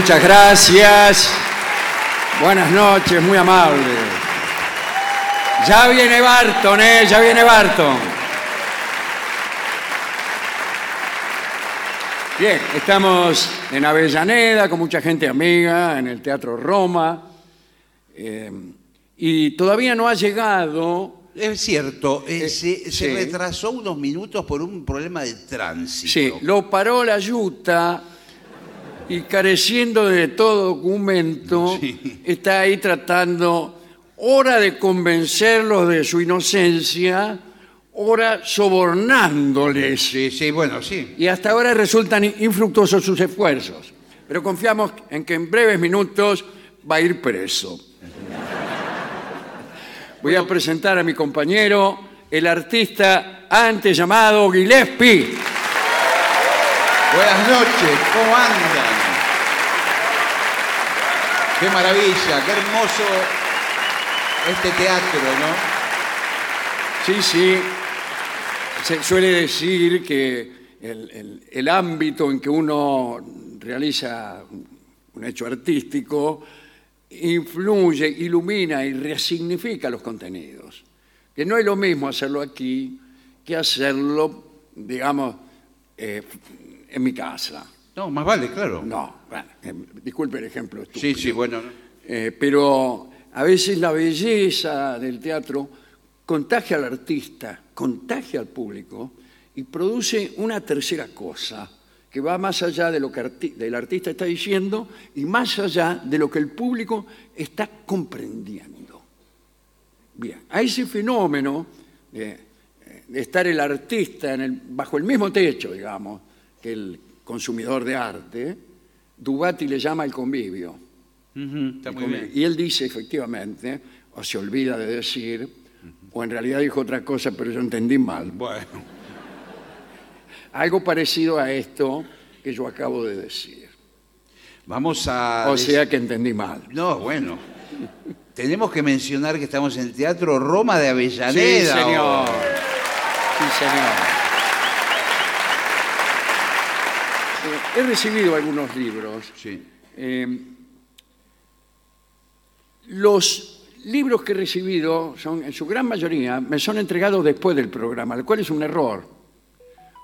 Muchas gracias. Buenas noches, muy amable. Ya viene Barton, ¿eh? Ya viene Barton. Bien, estamos en Avellaneda con mucha gente amiga, en el Teatro Roma. eh, y todavía no ha llegado Es cierto, eh, Eh, se, se sí. retrasó unos minutos por un problema de tránsito. Sí, lo paró la yuta y careciendo de todo documento, Sí. está ahí tratando, hora de convencerlos de su inocencia, hora sobornándoles. Sí, sí, bueno, sí. Y hasta ahora resultan infructuosos sus esfuerzos. Pero confiamos en que en breves minutos va a ir preso. Voy a presentar a mi compañero, el artista antes llamado Gillespie. Buenas noches, ¿cómo andan? Qué maravilla, qué hermoso este teatro, ¿no? Sí, sí. Se suele decir que el, el- ámbito en que uno realiza un hecho artístico influye, ilumina y resignifica los contenidos. Que no es lo mismo hacerlo aquí que hacerlo, digamos, eh, en mi casa. No, más vale, claro. No, bueno, eh, disculpe el ejemplo Sí, estúpido. sí, bueno. ¿no? Eh, pero a veces la belleza del teatro contagia al artista, contagia al público y produce una tercera cosa que va más allá de lo que arti- el artista está diciendo y más allá de lo que el público está comprendiendo. Bien, a ese fenómeno de, de estar el artista en el- bajo el mismo techo, digamos, que el consumidor de arte, Dubati le llama el convivio. Ujú, está muy bien. Y él dice efectivamente, o se olvida de decir, o en realidad dijo otra cosa, pero yo entendí mal. Bueno, Algo parecido a esto que yo acabo de decir. vamos a... O sea que entendí mal. No, bueno. Tenemos que mencionar que estamos en el Teatro Roma de Sí, Avellaneda. señor. hoy. Sí, señor. Eh, he recibido algunos libros. Sí. Eh, los libros que he recibido son, en su gran mayoría, me son entregados después del programa, lo cual es un error.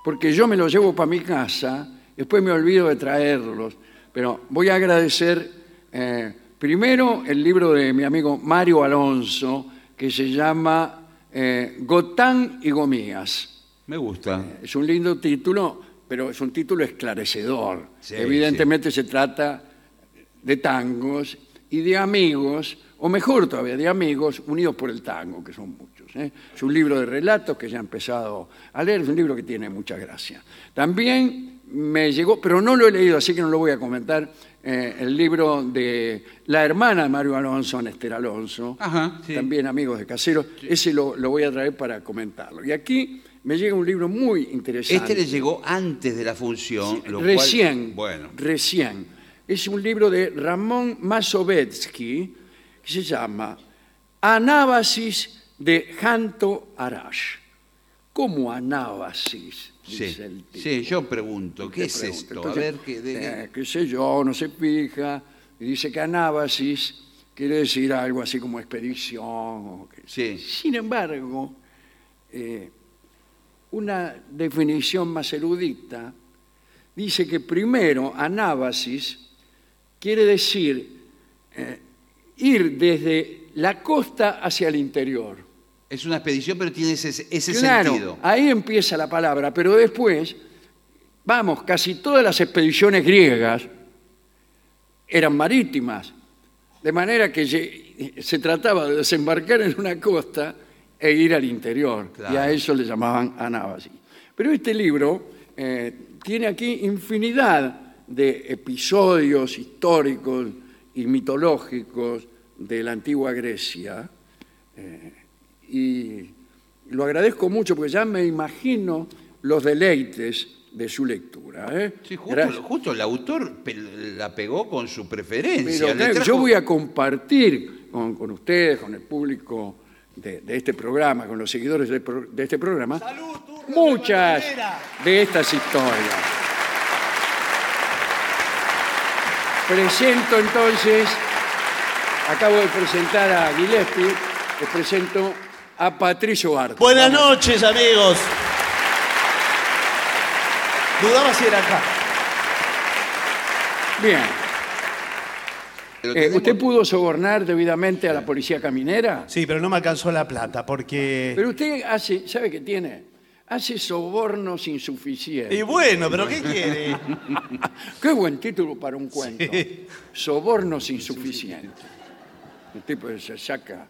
Porque yo me los llevo para mi casa, después me olvido de traerlos. Pero voy a agradecer eh, primero el libro de mi amigo Mario Alonso, que se llama eh, Gotán y Gomías. Me gusta. Es un lindo título, pero es un título esclarecedor. Sí, Evidentemente se trata de tangos y de amigos, o mejor todavía, de amigos unidos por el tango, que son muchos. ¿eh? Es un libro de relatos que ya he empezado a leer, es un libro que tiene mucha gracia. También me llegó, pero no lo he leído, así que no lo voy a comentar, eh, el libro de la hermana de Mario Alonso, Esther Alonso, Ajá, sí. también amigos de Caseros, ese lo, lo voy a traer para comentarlo. Y aquí me llega un libro muy interesante. Este le llegó antes de la función. lo cual- Recién, bueno, recién. Es un libro de Ramón Mazovetsky que se llama Anábasis de Janto Arash. ¿Cómo anábasis? Dice sí. el tipo. Sí, yo pregunto, ¿qué es pregunto. esto? Entonces, a ver, ¿qué, de eh, qué sé yo, no se fija. Y dice que anábasis quiere decir algo así como expedición. o que- Sí. Sin embargo, eh, una definición más erudita dice que primero anábasis quiere decir eh, ir desde la costa hacia el interior. Es una expedición, pero tiene ese, ese claro, sentido. ahí empieza la palabra, pero después, vamos, casi todas las expediciones griegas eran marítimas, de manera que se trataba de desembarcar en una costa e ir al interior, Claro. y a eso le llamaban anábasis. Pero este libro eh, tiene aquí infinidad de episodios históricos y mitológicos de la antigua Grecia. eh, y lo agradezco mucho porque ya me imagino los deleites de su lectura. ¿eh? Sí, justo, justo el autor pe- la pegó con su preferencia. Pero le claro, trajo- yo voy a compartir con, con ustedes, con el público de, de este programa, con los seguidores de, pro- de este programa, muchas de estas historias. Presento entonces, acabo de presentar a Gillespie, les presento a Patricio Arte. Buenas noches, amigos. Dudaba si era acá. Bien. Pero Eh, ¿Usted pudo sobornar debidamente a la policía caminera? Sí, pero no me alcanzó la plata porque. Pero usted hace, ¿sabe qué tiene? Hace sobornos insuficientes. Y bueno, pero ¿qué quiere? Qué buen título para un cuento. Sí. Sobornos insuficientes. El tipo se saca,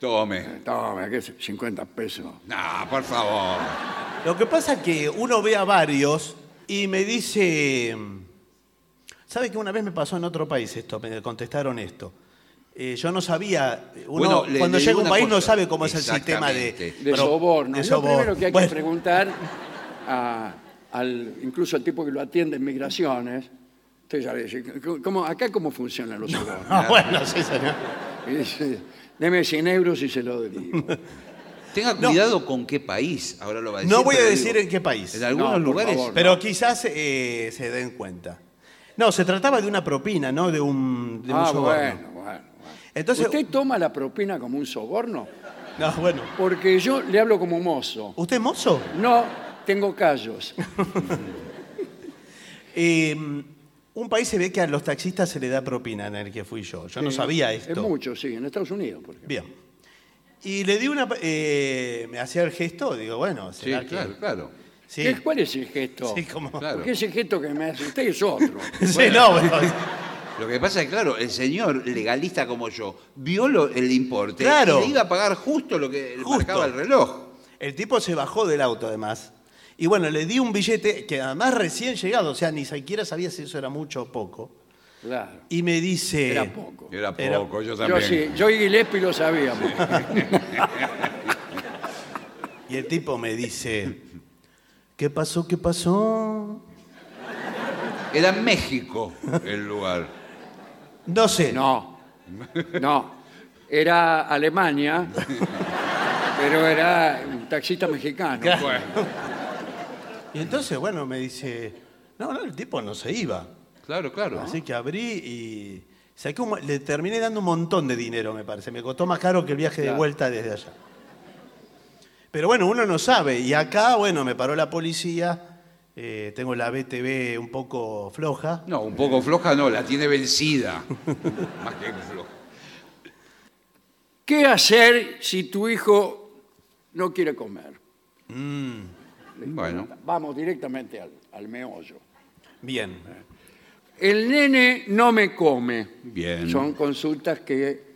Tome. toma, ¿qué es? 50 pesos. No, por favor. Lo que pasa es que uno ve a varios y me dice. ¿Sabe que una vez me pasó en otro país esto? Me contestaron esto. Eh, yo no sabía. Uno, Bueno, le- cuando le llega digo a un país no cosa. sabe cómo es el sistema de. De soborno. Lo primero que hay Bueno, que preguntar, a- al, incluso al tipo que lo atiende en migraciones, usted ya le dice, ¿cómo, ¿acá cómo funcionan los sobornos? Ah, bueno, sí, señor. Y dice, deme 100 euros y se lo derivo. Tenga No. cuidado con qué país. Ahora lo va a decir. No voy a decir digo, en qué país. En algunos No, lugares. favor. Pero quizás eh, se den cuenta. No, se trataba de una propina, no de un, de un ah, soborno. bueno, bueno, bueno. Entonces, ¿Usted toma la propina como un soborno? no, bueno. Porque yo le hablo como mozo. ¿Usted es mozo? No, tengo callos. Eh, un país se ve que a los taxistas se le da propina en el que fui yo. Yo no sabía Es esto. mucho, sí, en Estados Unidos, por ejemplo. Bien. Y le di una... eh, me hacía el gesto, digo, bueno, Sí, será que... claro, claro. Sí, ¿Qué- ¿Cuál es el gesto? sí, como... Claro. Porque ese gesto que me hace usted es otro. Sí, no, bueno, Lo que pasa es que, claro, el señor legalista como yo vio lo- el importe Claro. y le iba a pagar justo lo que Justo. marcaba el reloj. El tipo se bajó del auto, además. Y bueno, le di un billete que además recién llegado, o sea, ni siquiera sabía si eso era mucho o poco. Claro. Y me dice... Era poco. Era Era- poco, yo Yo también. sí, yo y Gillespie lo sabíamos. Y el tipo me dice, ¿qué pasó? ¿Qué pasó? Era México el lugar. No sé. No, no. Era Alemania, pero era un taxista mexicano. Claro. Bueno, Y entonces, bueno, me dice, no, no, el tipo no se iba. Claro, claro. Así que abrí y saqué un le terminé dando un montón de dinero, me parece. Me costó más caro que el viaje de Claro. vuelta desde allá. Pero bueno, uno no sabe. Y acá, bueno, me paró la policía. eh, tengo la BTV un poco floja. No, un poco floja no, la tiene vencida. Más que floja. ¿Qué hacer si tu hijo no quiere comer? Bueno, Vamos directamente al, al meollo. Bien. El nene no me come. Bien. Son consultas que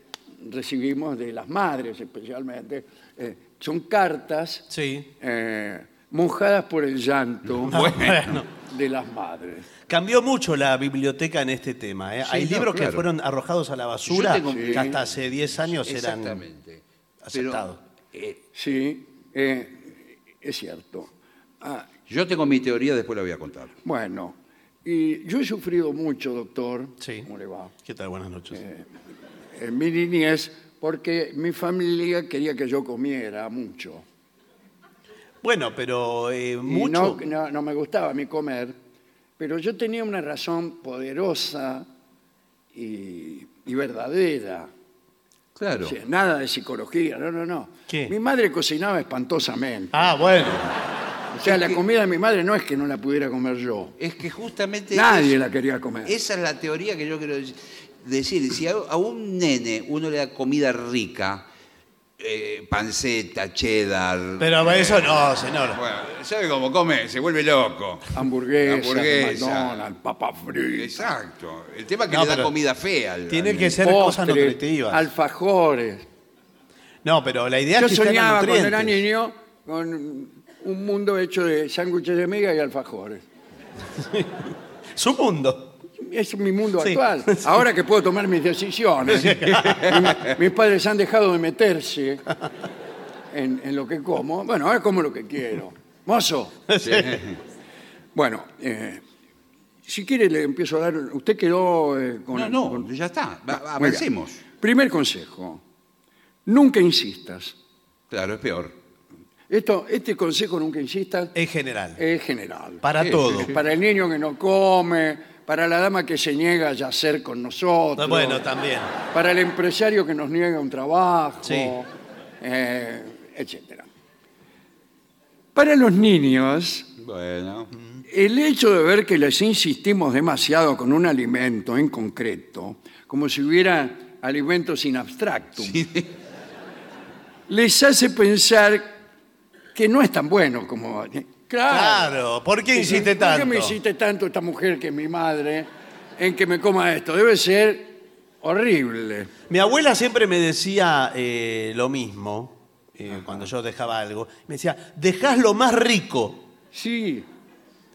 recibimos de las madres especialmente. Eh, son cartas Sí. eh, mojadas por el llanto Bueno. de las madres. Cambió mucho la biblioteca en este tema. ¿eh? Hay no, libros que claro. fueron arrojados a la basura Yo tengo- que hasta hace 10 años eran exactamente. aceptados. Eh, Sí, eh, es cierto. Ah, yo tengo mi teoría, después la voy a contar. bueno, y yo he sufrido mucho, doctor. Sí. ¿Cómo le va? ¿Qué tal? Buenas noches. En mi niñez, porque mi familia quería que yo comiera mucho. Bueno, pero eh, Y mucho. no, no, no me gustaba a mí comer, pero yo tenía una razón poderosa y, y verdadera. Claro. O sea, nada de psicología, no, no, no. ¿Qué? Mi madre cocinaba espantosamente. Ah, bueno. O sea, la comida de mi madre no es que no la pudiera comer yo. Es que justamente. Nadie la quería comer. Esa es la teoría que yo quiero dec- decir. Si a, a un nene uno le da comida rica, eh, panceta, cheddar. Pero eso no, señor. Bueno, ¿sabe cómo come? Se vuelve loco. Hamburguesa, Hamburguesa. McDonald's, papa frita, Exacto. El tema es que No, le da comida fea. al- tiene al que ser cosas nutritivas. alfajores. No, pero la idea Yo es que tengan soñaba cuando era niño con un mundo hecho de sándwiches de miga y alfajores. Su mundo. Es mi mundo Sí. actual. Ahora que puedo tomar mis decisiones. Mi- mis padres han dejado de meterse en, en lo que como. Bueno, ahora como lo que quiero. Mozo. Bueno, eh, si quiere le empiezo a dar... Usted quedó eh, con... No, no, ya está. Va- va- Muy bien. avancemos. Primer consejo. Nunca insistas. Claro, es peor. Esto, este consejo, nunca insistas, En general. es general. Para Sí, todo. Para el niño que no come, para la dama que se niega a yacer con nosotros. Bueno, también. para el empresario que nos niega un trabajo, Sí. eh, etcétera. Para los niños, Bueno. el hecho de ver que les insistimos demasiado con un alimento en concreto, como si hubiera alimentos in abstractum, les hace pensar que no es tan bueno como... Claro, Claro. ¿Por qué insiste ¿Por qué me insiste tanto esta mujer que es mi madre en que me coma esto? Debe ser horrible. Mi abuela siempre me decía eh, lo mismo eh, cuando yo dejaba algo. Me decía, dejás lo más rico. Sí.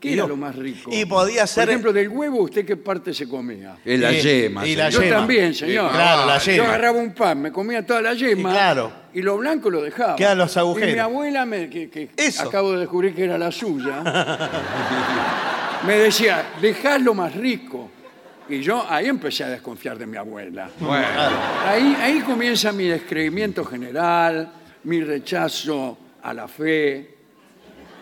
¿Qué Y era no- lo más rico? y podía ser- Por ejemplo, del huevo, ¿usted qué parte se comía? Es la yema. y la Yo yema. también, señor. Claro, la Yo yema. agarraba un pan, me comía toda la yema. Y claro. Y lo blanco lo dejaba. Quedan los agujeros. Y mi abuela, me, que, que Eso. acabo de descubrir que era la suya, me decía, dejá lo más rico. Y yo ahí empecé a desconfiar de mi abuela. Bueno. Ahí, ahí comienza mi descreimiento general, mi rechazo a la fe,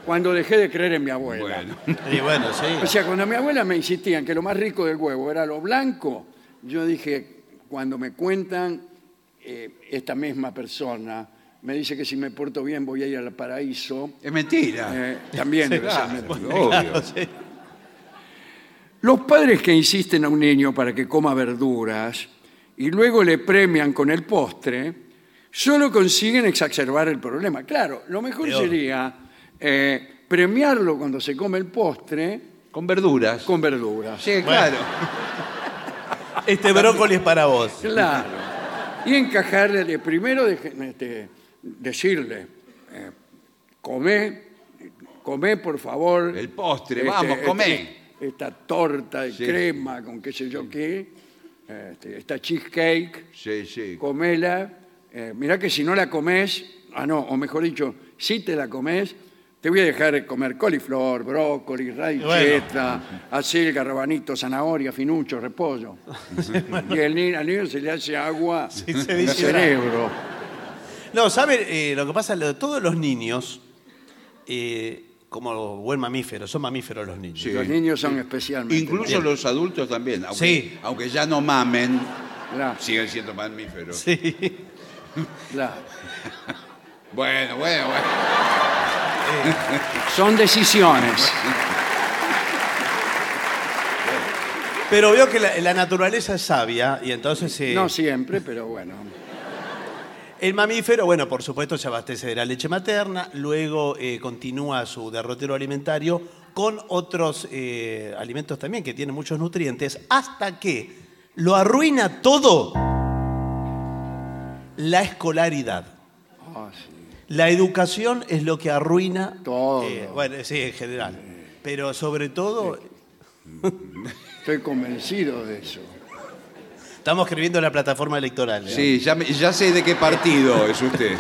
cuando dejé de creer en mi abuela. Bueno. Y bueno, O sí. sea, cuando mi abuela me insistía en que lo más rico del huevo era lo blanco, yo dije, cuando me cuentan, eh, esta misma persona me dice que si me porto bien voy a ir al paraíso, Es mentira. eh, también debe ser mentira. obvio. Claro, sí. Los padres que insisten a un niño para que coma verduras y luego le premian con el postre, solo consiguen exacerbar el problema. Claro, lo mejor Peor. sería eh, premiarlo cuando se come el postre Con verduras. con verduras. Sí, claro. Este brócoli es para vos. Claro. Y encajarle, de- primero de- este, decirle, eh, comé, comé por favor. este, El postre, vamos, comé. esta torta de Sí. crema con qué sé yo qué, este, esta cheesecake, Sí, sí. comela. Eh, mirá que si no la comes, ah no, o mejor dicho, si te la comes, te voy a dejar comer coliflor, brócoli, radicheta, acelga, rabanito, zanahoria, finucho, repollo. y el niño, al niño se le hace agua se al deshidrata. cerebro. No, ¿sabe? Eh, lo que pasa, todos los niños, eh, como buen mamífero, son mamíferos los niños. Sí. Los niños son especialmente. Incluso los adultos también. Aunque, Sí. aunque ya no mamen, Claro, siguen siendo mamíferos. Sí. claro. Bueno, bueno, bueno. Son decisiones. Pero veo que la, la naturaleza es sabia y entonces eh, No siempre, pero bueno. el mamífero, bueno, por supuesto se abastece de la leche materna, luego eh, continúa su derrotero alimentario con otros eh, alimentos también que tienen muchos nutrientes, hasta que lo arruina todo la escolaridad. La educación es lo que arruina Todo. eh, bueno, sí, en general. Pero sobre todo, Estoy convencido de eso. estamos escribiendo la plataforma electoral. ¿eh? Sí, ya, me- ya sé de qué partido es usted.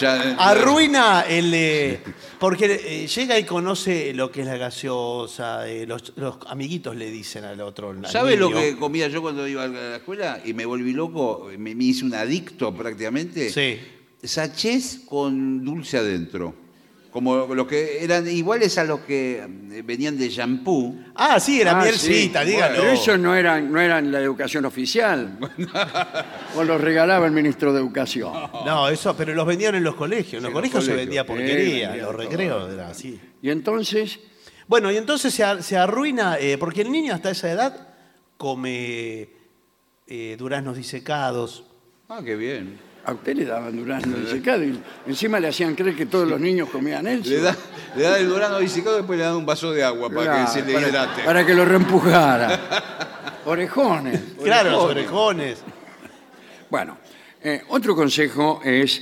Ya- Arruina el. eh, porque eh, llega y conoce lo que es la gaseosa, eh, los, los amiguitos le dicen al otro. al ¿Sabe lo niño. que comía yo cuando iba a la escuela? Y me volví loco, me, me hice un adicto prácticamente. Sí. Sachés con dulce adentro. Como los que eran iguales a los que eh, venían de shampoo. Ah, sí, era Ah, mielcita, sí. dígalo. Pero eso no eran, no eran la educación oficial. o los regalaba el ministro de Educación. No, eso, pero los vendían en los colegios. En los Sí, colegios los se colegios. vendía Sí, porquería, vendían los todo. recreos era así. Y entonces, Bueno, y entonces se, ar- se arruina, eh, porque el niño hasta esa edad come eh, duraznos disecados. Ah, qué bien. A usted le daban durazno disecado y encima le hacían creer que todos los niños comían eso. Le da, le da el durano disecado y después le da un vaso de agua para Claro, que se le para- hidrate. Para que lo reempujara. Orejones. Claro, los orejones. Bueno, eh, otro consejo es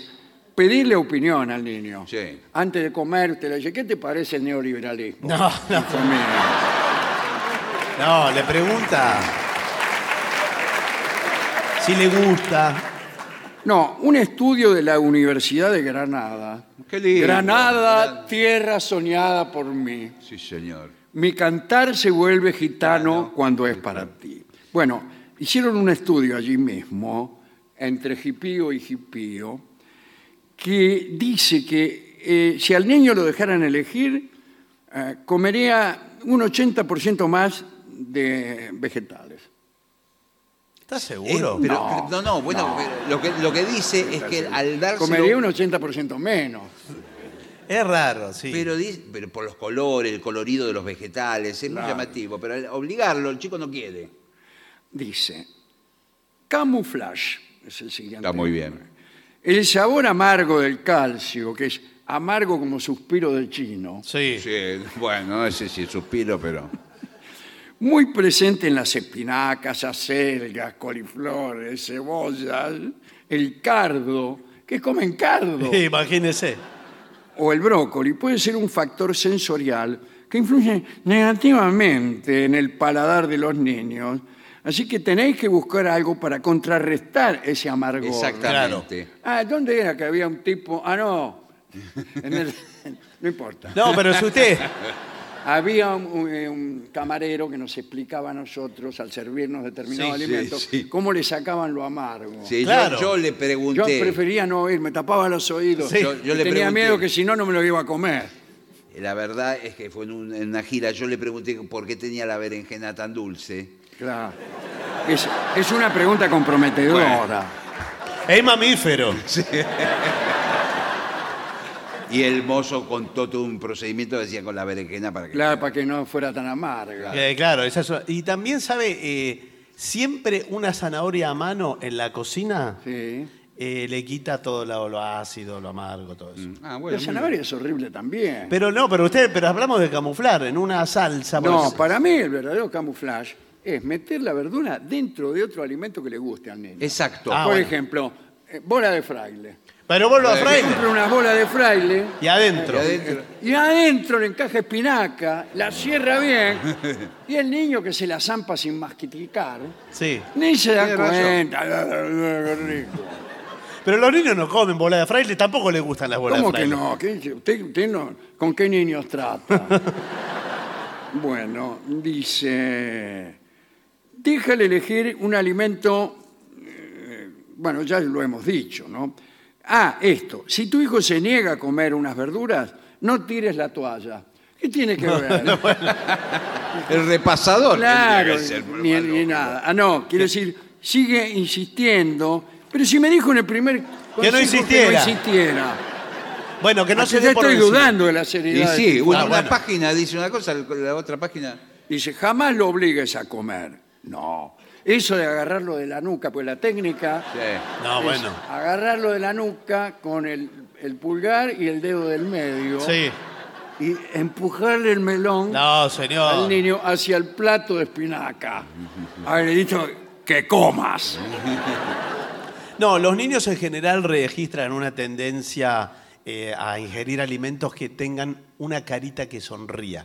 pedirle opinión al niño. Sí. Antes de comer, le dice, ¿qué te parece el neoliberalismo? No, no. No, le pregunta si le gusta. No, un estudio de la Universidad de Granada. Qué lindo. Granada, tierra soñada por mí. Sí, señor. Mi cantar se vuelve gitano cuando es para ti. Bueno, hicieron un estudio allí mismo, entre Jipío y Jipío, que dice que eh, si al niño lo dejaran elegir, eh, comería un 80% más de vegetales. ¿Estás Eh, seguro? pero- No, no, no, bueno, pero lo, que, lo que dice es que al dárselo... Comería un 80% menos. Es raro, sí. Pero, por los colores, el colorido de los vegetales, es muy llamativo. Pero al obligarlo, el chico no quiere. Dice, camouflage es el siguiente. Está muy bien. El sabor amargo del calcio, que es amargo como suspiro del chino, sí. Sí, bueno, no sé si suspiro, pero... muy presente en las espinacas, acelgas, coliflores, cebollas, el cardo, que comen cardo, Imagínese. o el brócoli, puede ser un factor sensorial que influye negativamente en el paladar de los niños. Así que tenéis que buscar algo para contrarrestar ese amargor. Exactamente. Ah, ¿dónde era que había un tipo? Ah, no. En el- no importa. No, pero si usted. Había un, un- eh, un camarero que nos explicaba a nosotros, al servirnos determinados Sí, sí, alimentos, sí. cómo le sacaban lo amargo. Sí, yo- Claro. yo, le Yo pregunté... prefería no oír, me tapaba los oídos. Sí. Yo- yo le tenía pregunté- miedo que si no, no me lo iba a comer. La verdad es que fue en, un- en una gira, yo le pregunté por qué tenía la berenjena tan dulce. Claro. Es, es una pregunta comprometedora. Es mamífero. Y el mozo contó todo un procedimiento que decía con la berenjena para que... Claro, para que no fuera tan amarga. Eh, claro, esa es una- Y también sabe, eh, siempre una zanahoria a mano en la cocina Sí. eh, le quita todo lo, lo ácido, lo amargo, todo eso. Ah, bueno, La zanahoria es horrible también. Pero no, pero usted, pero hablamos de camuflar en una salsa. por No, ejemplo. para mí el verdadero camuflaje es meter la verdura dentro de otro alimento que le guste al niño. Exacto. Ah, Por bueno. ejemplo, eh, bola de fraile. Pero vos lo Bueno, fraile. Compra una bola de fraile Y adentro. Y adentro. y adentro le encaja espinaca, la cierra bien y el niño que se la zampa sin masquiticar Sí. ni se da Tiene razón. cuenta. Qué rico. Pero los niños no comen bola de fraile, tampoco les gustan las bolas ¿Cómo de que fraile. no? ¿Qué dice? ¿Usted, usted no? ¿Con qué niños trata? bueno, dice, déjale elegir un alimento, eh, bueno, ya lo hemos dicho, ¿no? Ah, esto, si tu hijo se niega a comer unas verduras, no tires la toalla. ¿Qué tiene que ver? El repasador. Claro, tendría que ser, ni, ni nada. Ah, no, quiero decir, sigue insistiendo, pero si me dijo en el primer Que no insistiera. Que no insistiera. Bueno, que no Ah, se ya dé por estoy vencido. dudando de la Y seriedad. sí, de- una, Ah, una bueno. página dice una cosa, la otra página... Dice, jamás lo obligues a comer. No. Eso de agarrarlo de la nuca, pues la técnica Sí. No, es bueno. agarrarlo de la nuca con el, el pulgar y el dedo del medio Sí. y empujarle el melón No, al señor. niño hacia el plato de espinaca. Haberle dicho que comas. No, los niños en general registran una tendencia eh, a ingerir alimentos que tengan una carita que sonría.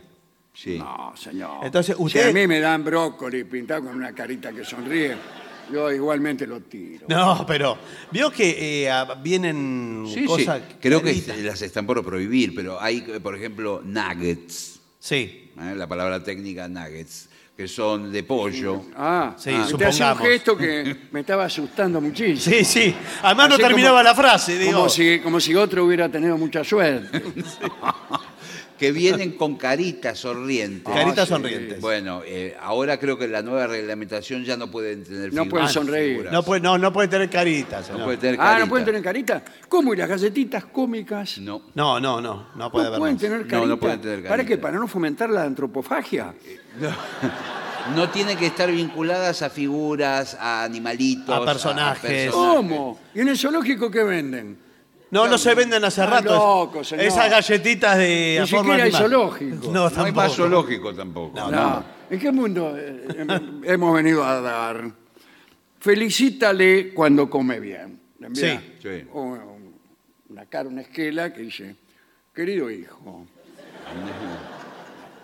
Sí. No, señor. Entonces, Si usted- a mí me dan brócoli pintado con una carita que sonríe, yo igualmente lo tiro. No, pero vio que eh, vienen Sí, sí. cosas. Creo que claritas. las están por prohibir, pero hay, por ejemplo, nuggets. Sí. ¿eh? La palabra técnica nuggets, que son de pollo. Ah, Sí, ah, te hace un supongamos. gesto que me estaba asustando muchísimo. Sí, sí. Además no Así terminaba como- la frase, digo. Como si, como si otro hubiera tenido mucha suerte. que vienen con caritas sonrientes. Caritas sí. sonrientes. Bueno, eh, ahora creo que la nueva reglamentación ya no pueden tener No pueden sonreír. figuras. No puede, no, no puede tener caritas. No señor. puede tener Ah. ¿no pueden tener carita? ¿Cómo? ¿Y las galletitas cómicas? No. No, no, no, no puede ¿No haber. pueden más. tener No, carita? no pueden tener ¿Para qué? ¿Para no fomentar la antropofagia? No tienen que estar vinculadas a figuras, a animalitos. A personajes. ¿Cómo? ¿Y en el zoológico qué venden? No, no se venden hace Está rato. loco, señor. Esas galletitas de. Ni forma siquiera hay animal. zoológico. No, No hay tampoco. más zoológico tampoco. No, No. ¿En qué mundo eh, em- hemos venido a dar? Felicítale cuando come bien. Le envía Sí, sí. un- Una cara, una esquela que dice, querido hijo,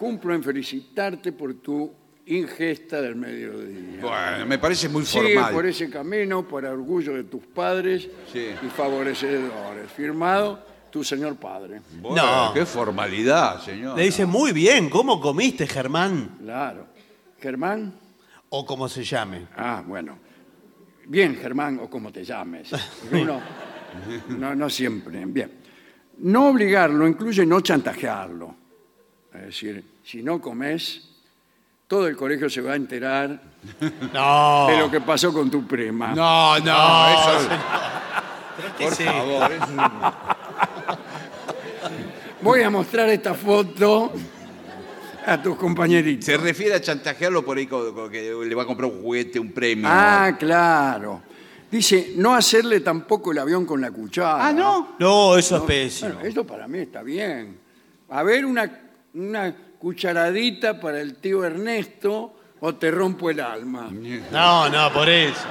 cumplo en felicitarte por tu ingesta del mediodía. Bueno, me parece muy Sigue formal. por ese camino para orgullo de tus padres Sí. y favorecedores. Firmado tu señor padre. Bueno, No. qué formalidad, señor. Le dice, muy bien, ¿cómo comiste, Germán? Claro. Germán. O como se llame. Ah, bueno. Bien, Germán, o como te llames. Porque uno- no, no siempre. Bien. No obligarlo incluye no chantajearlo. Es decir, si no comes, todo el colegio se va a enterar No. de lo que pasó con tu prima. No, no, eso ¿Qué por favor. es un- Voy a mostrar esta foto a tus compañeritos. Se refiere a chantajearlo por ahí que le va a comprar un juguete, un premio. Ah, claro. Dice, no hacerle tampoco el avión con la cuchara. Ah, ¿no? No, eso es pésimo. Bueno, esto para mí está bien. A ver, una, una cucharadita para el tío Ernesto o te rompo el alma. No, no, por eso.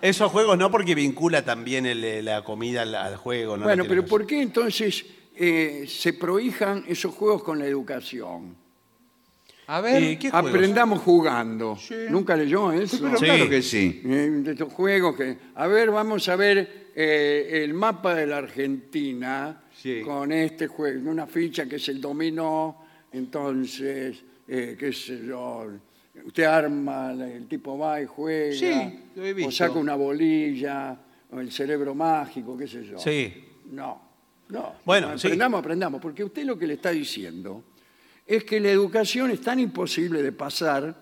Esos juegos no porque vincula también el- la comida al, al juego. ¿no? bueno, No pero ¿por qué entonces eh, se prohijan esos juegos con la educación? A Eh, ¿qué juegos? Aprendamos jugando. ¿Nunca leyó eso? Pero Sí. claro que sí. Eh, de estos juegos que, a ver, vamos a ver eh, el mapa de la Argentina Sí. con este juego, una ficha que es el dominó, entonces, eh, qué sé yo, usted arma, el tipo va y juega, Sí, lo he o visto. saca una bolilla, o el cerebro mágico, qué sé yo. Sí. No, no. Bueno, sí. aprendamos, aprendamos, porque usted lo que le está diciendo es que la educación es tan imposible de pasar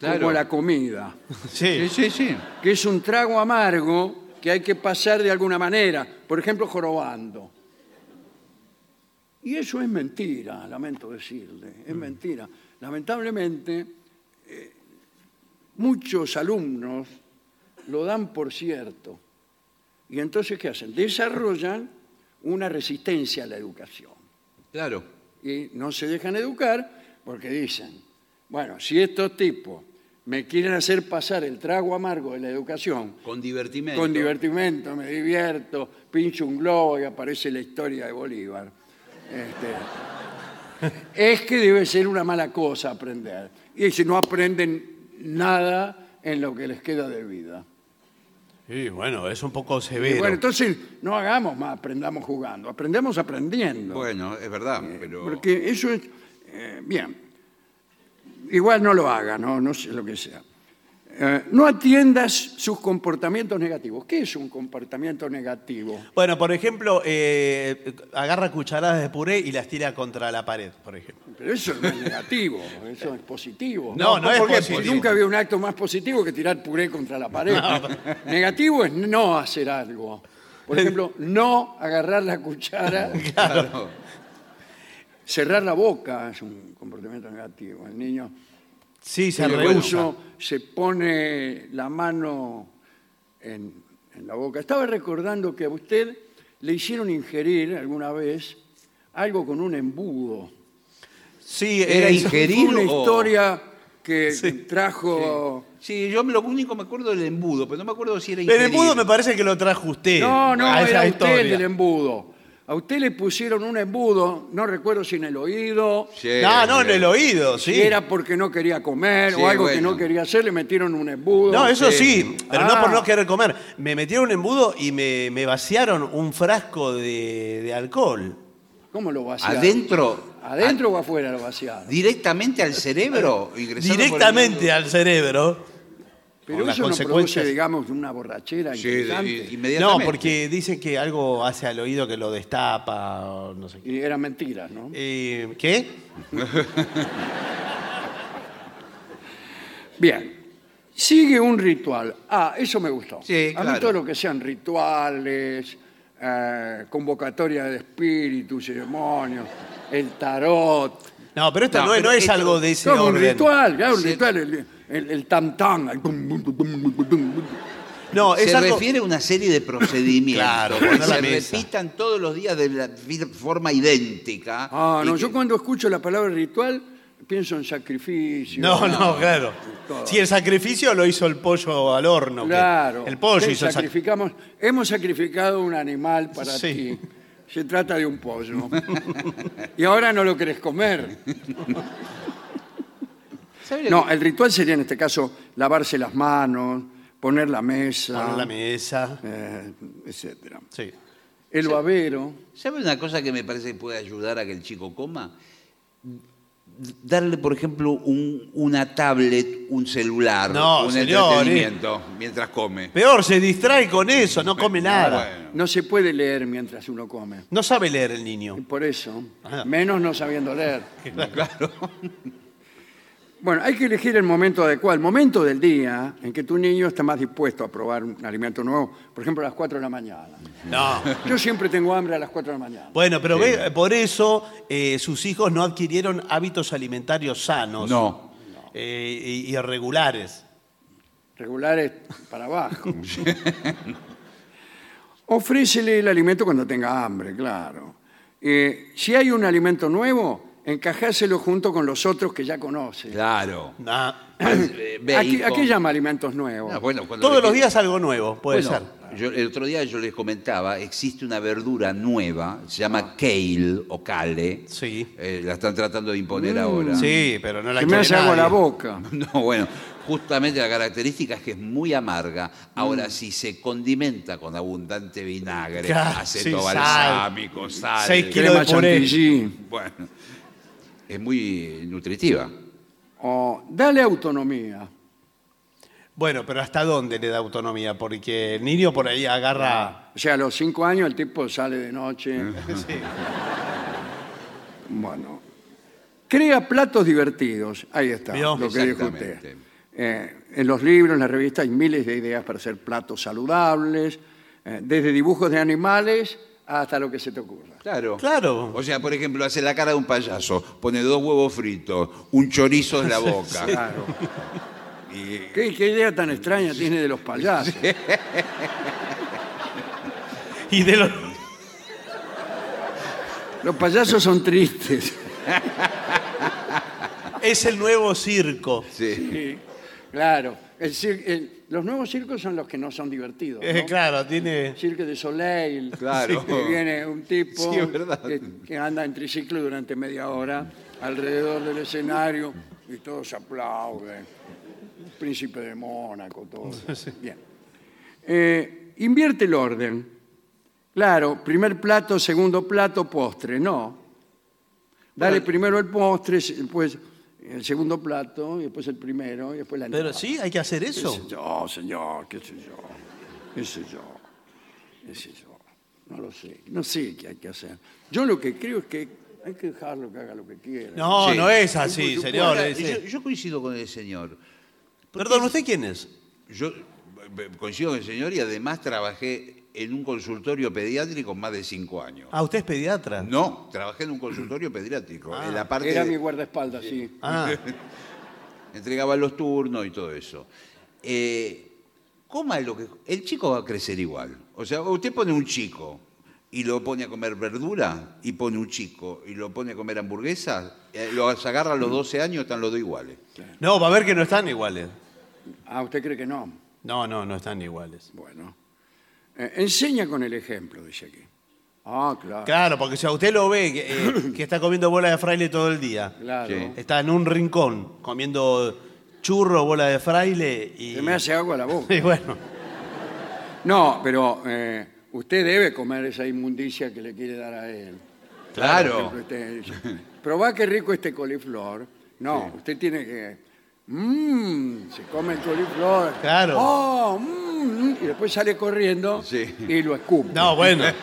como la comida Sí. Sí, sí, sí. que es un trago amargo que hay que pasar de alguna manera, por ejemplo, jorobando. Y eso es mentira, lamento decirle, es mentira. Lamentablemente, eh, muchos alumnos lo dan por cierto. Y entonces, ¿qué hacen? Desarrollan una resistencia a la educación Claro. y no se dejan educar porque dicen, bueno, si estos tipos me quieren hacer pasar el trago amargo de la educación, Con divertimento. con divertimento, me divierto, pincho un globo y aparece la historia de Bolívar. Este, es que debe ser una mala cosa aprender. Y si no aprenden nada en lo que les queda de vida. Sí, bueno, es un poco Y severo. bueno, entonces no hagamos más, aprendamos jugando, aprendemos aprendiendo. Bueno, es verdad, pero. Porque eso es. eh, bien. Igual no lo haga, no, no sé lo que sea. Eh, no atiendas sus comportamientos negativos. ¿Qué es un comportamiento negativo? Bueno, por ejemplo, eh, agarra cucharadas de puré y las tira contra la pared, por ejemplo. Pero eso no es negativo, eso es positivo. No, no es positivo. Nunca había un acto más positivo que tirar puré contra la pared. Negativo es no hacer algo. Por ejemplo, no agarrar la cuchara, Claro. cerrar la boca es un comportamiento negativo. El niño Sí, se Se rehúsa. incluso se pone la mano en, en la boca. Estaba recordando que a usted le hicieron ingerir alguna vez algo con un embudo. Sí, Era eh, ingerir Fue una o- historia que Sí. trajo... Sí, yo lo único me acuerdo del embudo, pero no me acuerdo si era El ingerir. embudo me parece que lo trajo usted. No, no, a esa era usted historia. el embudo. A usted le pusieron un embudo, no recuerdo si en el oído, Sí, No, no, en el oído, sí. si era porque no quería comer Sí, o algo que bueno. no quería hacer, le metieron un embudo. No, eso Sí. sí, pero Ah. no por no querer comer. Me metieron un embudo y me, me vaciaron un frasco de, de alcohol. ¿Cómo lo vaciaron? Adentro. ¿Adentro o afuera lo vaciaron? Directamente al cerebro. ingresando por el Directamente al cerebro. Pero con las eso no produce, consecuencias. digamos, una borrachera Sí, inmediatamente. No, porque dicen que algo hace al oído que lo destapa o no sé qué. Y eran mentiras, ¿no? Eh, ¿Qué? Bien. Sigue un ritual. Ah, eso me gustó. Sí, A mí claro. todo lo que sean rituales, eh, convocatoria de espíritus, ceremonios, el tarot. No, pero esto No, no, es- pero no es esto- algo de ese Como un orden. ritual, claro, un Sí. ritual, el, el, el tam tam. el tum. No, es Se algo... refiere a una serie de procedimientos Claro, que poner la se mesa. repitan todos los días de la forma idéntica. Ah, y no, que- yo cuando escucho la palabra ritual pienso en sacrificio. No, no, claro. todo. Si el sacrificio lo hizo el pollo al horno. que- Claro. El pollo ¿Qué hizo el sacrificio. sacrificamos, hemos sacrificado un animal para Sí. ti. Se trata de un pollo. y ahora no lo querés comer. ¿Sabe lo No, el ritual sería en este caso lavarse las manos, poner la mesa, Poner la mesa. eh, etcétera. Sí. El babero. ¿Sabe una cosa que me parece que puede ayudar a que el chico coma? Darle, por ejemplo, un- una tablet, un celular, No, un señor, entretenimiento mientras come. Peor, se distrae con eso, no come nada. Bueno. No se puede leer mientras uno come. No sabe leer el niño. Por eso, Ah. menos no sabiendo leer. Claro. Bueno, hay que elegir el momento adecuado, el momento del día en que tu niño está más dispuesto a probar un alimento nuevo, por ejemplo a las 4 de la mañana. No. Yo siempre tengo hambre a las 4 de la mañana. Bueno, pero ve, por eso eh, sus hijos no adquirieron hábitos alimentarios sanos. No. eh, y, y irregulares. regulares para abajo. Ofrécele el alimento cuando tenga hambre, claro. Eh, si hay un alimento nuevo, encajáselo junto con los otros que ya conoce. Claro. Nah. ¿A qué, bacon. a qué llama alimentos nuevos? Ah, bueno, cuando Todos le- los días algo nuevo, puede Bueno, ser. yo- el otro día yo les comentaba, existe una verdura nueva, se llama kale o kale. Sí. Eh, la están tratando de imponer Mm. ahora. Sí, pero no la Se me quiere hace agua nadie. la boca. No, bueno, justamente la característica es que es muy amarga. Ahora, Mm. si se condimenta con abundante vinagre, Claro, aceto sí, sal. balsámico, sal, Seis kilos de Crema puré. chantilly. bueno, es muy nutritiva. O dale autonomía. Bueno, pero ¿hasta dónde le da autonomía? Porque el niño por ahí agarra... O sea, a los cinco años el tipo sale de noche. Sí. Bueno. Crea platos divertidos. Ahí está, Vio. lo que dijo Exactamente. usted. Eh, en los libros, en las revistas, hay miles de ideas para hacer platos saludables, eh, desde dibujos de animales hasta lo que se te ocurra. Claro. Claro. O sea, por ejemplo, hace la cara de un payaso, pone dos huevos fritos, un chorizo en la boca. Claro. Y- ¿Qué, qué idea tan extraña tiene de los payasos? Y de los... Los payasos son tristes. Es el nuevo circo. sí. Sí, claro. El cir- el- los nuevos circos son los que no son divertidos. Eh, claro, tiene... Cirque de Soleil. Claro. Que viene un tipo Sí, es verdad. que, que anda en triciclo durante media hora alrededor del escenario y todos aplauden. Príncipe de Mónaco, todo. Bien. Eh, invierte el orden. Claro, primer plato, segundo plato, postre. No. Dale primero el postre, después el segundo plato, y después el primero, y después la Pero entrada. sí, hay que hacer ¿Qué sé eso. yo, señor? ¿Qué sé yo? ¿Qué sé yo? ¿Qué sé yo? No lo sé. No sé qué hay que hacer. Yo lo que creo es que hay que dejarlo que haga lo que quiera. No, Sí. no es así, Por señor. Ahora, yo, yo coincido con el señor. Perdón, ¿usted quién es? Yo eh, coincido con el señor y además trabajé en un consultorio pediátrico más de cinco años. Ah, usted es pediatra. No, trabajé en un consultorio pediátrico. en la parte Era de- mi guardaespaldas, sí. Ah, entregaba los turnos y todo eso. Eh, coma lo que el chico va a crecer igual. O sea, usted pone un chico y lo pone a comer verdura y pone un chico y lo pone a comer hamburguesas, eh, los agarra a los 12 años, están los dos iguales. no, va a ver que no están iguales. Ah, ¿usted cree que no? No, no, no están iguales. Bueno. Eh, enseña con el ejemplo, dice aquí. Ah, claro. Claro, porque si a usted lo ve que, eh, que está comiendo bola de fraile todo el día, Claro. Sí. está en un rincón comiendo churro, bola de fraile y... Se me hace agua la boca. Y bueno, No, pero eh, usted debe comer esa inmundicia que le quiere dar a él. Claro. Por ejemplo, usted dice, Probá qué rico este coliflor. No, usted tiene que... Mmm, se come el coliflor. Claro. Oh, mm, y después sale corriendo Sí. y lo escupe. no, bueno.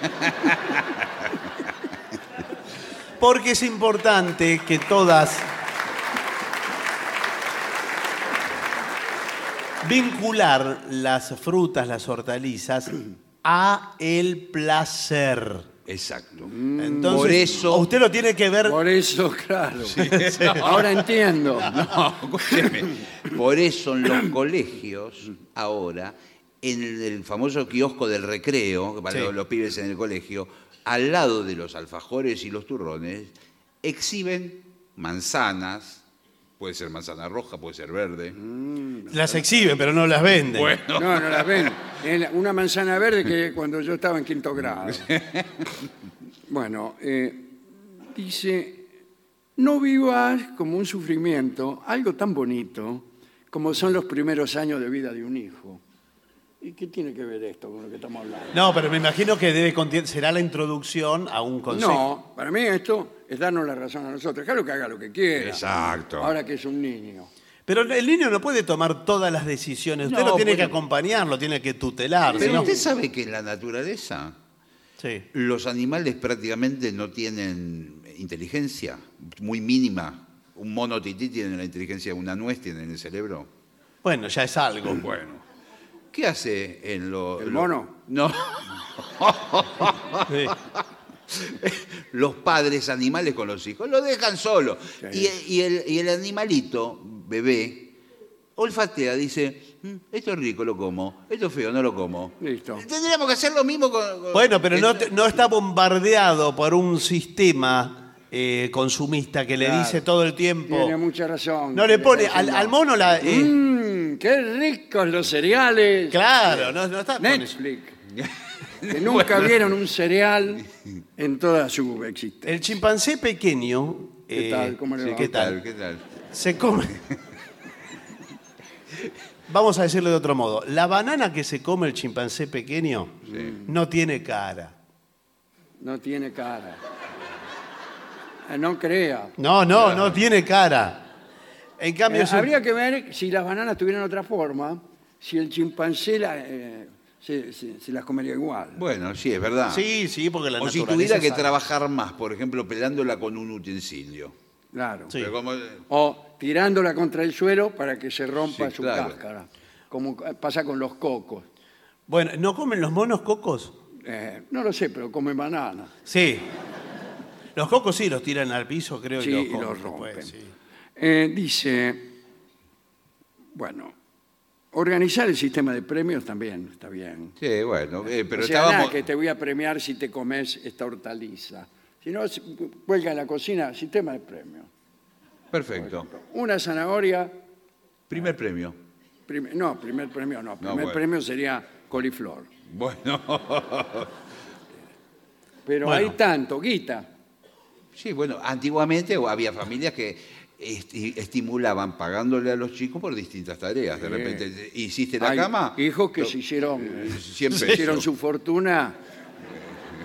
Porque es importante que todas vincular las frutas, las hortalizas a el placer. Exacto. Entonces, Por eso- usted lo tiene que ver Por eso, claro. Ahora entiendo. No, escúcheme. Por eso en los colegios ahora, en el, el famoso kiosco del recreo, para Sí. los, los pibes en el colegio, al lado de los alfajores y los turrones, exhiben manzanas, puede ser manzana roja, puede ser verde. las exhibe, pero no las vende. No, no las ven. Es la- una manzana verde que cuando yo estaba en quinto grado. Bueno, eh, dice, no vivas como un sufrimiento algo tan bonito como son los primeros años de vida de un hijo. ¿Y qué tiene que ver esto con lo que estamos hablando? No, pero me imagino que debe será la introducción a un consejo. No, para mí esto es darnos la razón a nosotros. Déjalo que haga lo que quiera. Exacto. Ahora que es un niño. Pero el niño no puede tomar todas las decisiones. Usted No, lo tiene que acompañar, lo tiene que tutelar. Pero usted sabe que en la naturaleza Sí. los animales prácticamente no tienen inteligencia, muy mínima. Un mono tití tiene la inteligencia de una nuez, tiene en el cerebro. Bueno, ya es algo. Bueno. ¿Qué hace en lo, ¿El lo- mono? No. Sí. los padres animales con los hijos. Lo dejan solo. Sí. Y, y el, y el animalito, bebé, olfatea, dice, "Mm, esto es rico, lo como. Esto es feo, no lo como. Listo. Tendríamos que hacer lo mismo con... con- Bueno, pero no está bombardeado por un sistema eh, consumista que le Claro. dice todo el tiempo. Tiene mucha razón. No le pone al, mono la. eh, Mmm, qué ricos los cereales. Claro, no, no está. con eso. Netflix. Que nunca vieron un cereal en toda su existencia. El chimpancé pequeño. ¿Qué eh, tal? ¿Cómo le sí, va? ¿Qué tal? ¿Qué tal? Se come. Vamos a decirlo de otro modo. La banana que se come el chimpancé pequeño no tiene cara. No tiene cara. Ah, No crea. No, no, no tiene cara. En cambio, Eh, es un- habría que ver si las bananas tuvieran otra forma, si el chimpancé la, eh, se, se- se las comería igual. Bueno, sí, es verdad. Sí, sí, porque la o si naturaleza tuviera que trabajar más, por ejemplo, pelándola con un utensilio. Claro. Sí. Pero como- O tirándola contra el suelo para que se rompa Sí, su claro. cáscara. Como pasa con los cocos. Bueno, ¿no comen los monos cocos? Eh, no lo sé, pero comen banana. Sí. Los cocos sí los tiran al piso, creo, Sí, y los, los rompen. sí. Eh, dice, bueno, organizar el sistema de premios también está bien. Sí, bueno, eh, pero o sea, estábamos... nada, que te voy a premiar si te comes esta hortaliza. Si no, cuelga en la cocina, sistema de premios. Perfecto. Una zanahoria, Primer premio. prim- no, primer premio no, primer bueno. premio sería coliflor. Bueno, Pero Bueno. hay tanto, guita. Sí, bueno, antiguamente había familias que esti- estimulaban pagándole a los chicos por distintas tareas. De repente, te- hiciste la Hay cama. hijos que se hicieron, eh, 100 se hicieron su fortuna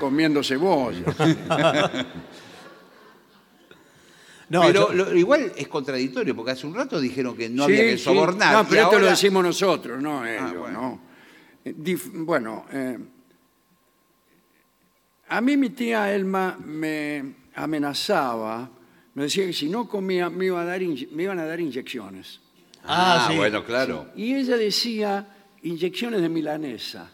comiendo cebolla. No, pero yo- lo- igual es contradictorio, porque hace un rato dijeron que no Sí, había que sí. sobornar. No, pero y esto lo ahora- decimos nosotros, no ellos, bueno. ¿no? Eh, dif- bueno, eh, a mí mi tía Elma me amenazaba, me decía que si no comía me, iba a dar me iban a dar inyecciones. Ah, Ah, sí. bueno, claro. Y ella decía inyecciones de milanesa.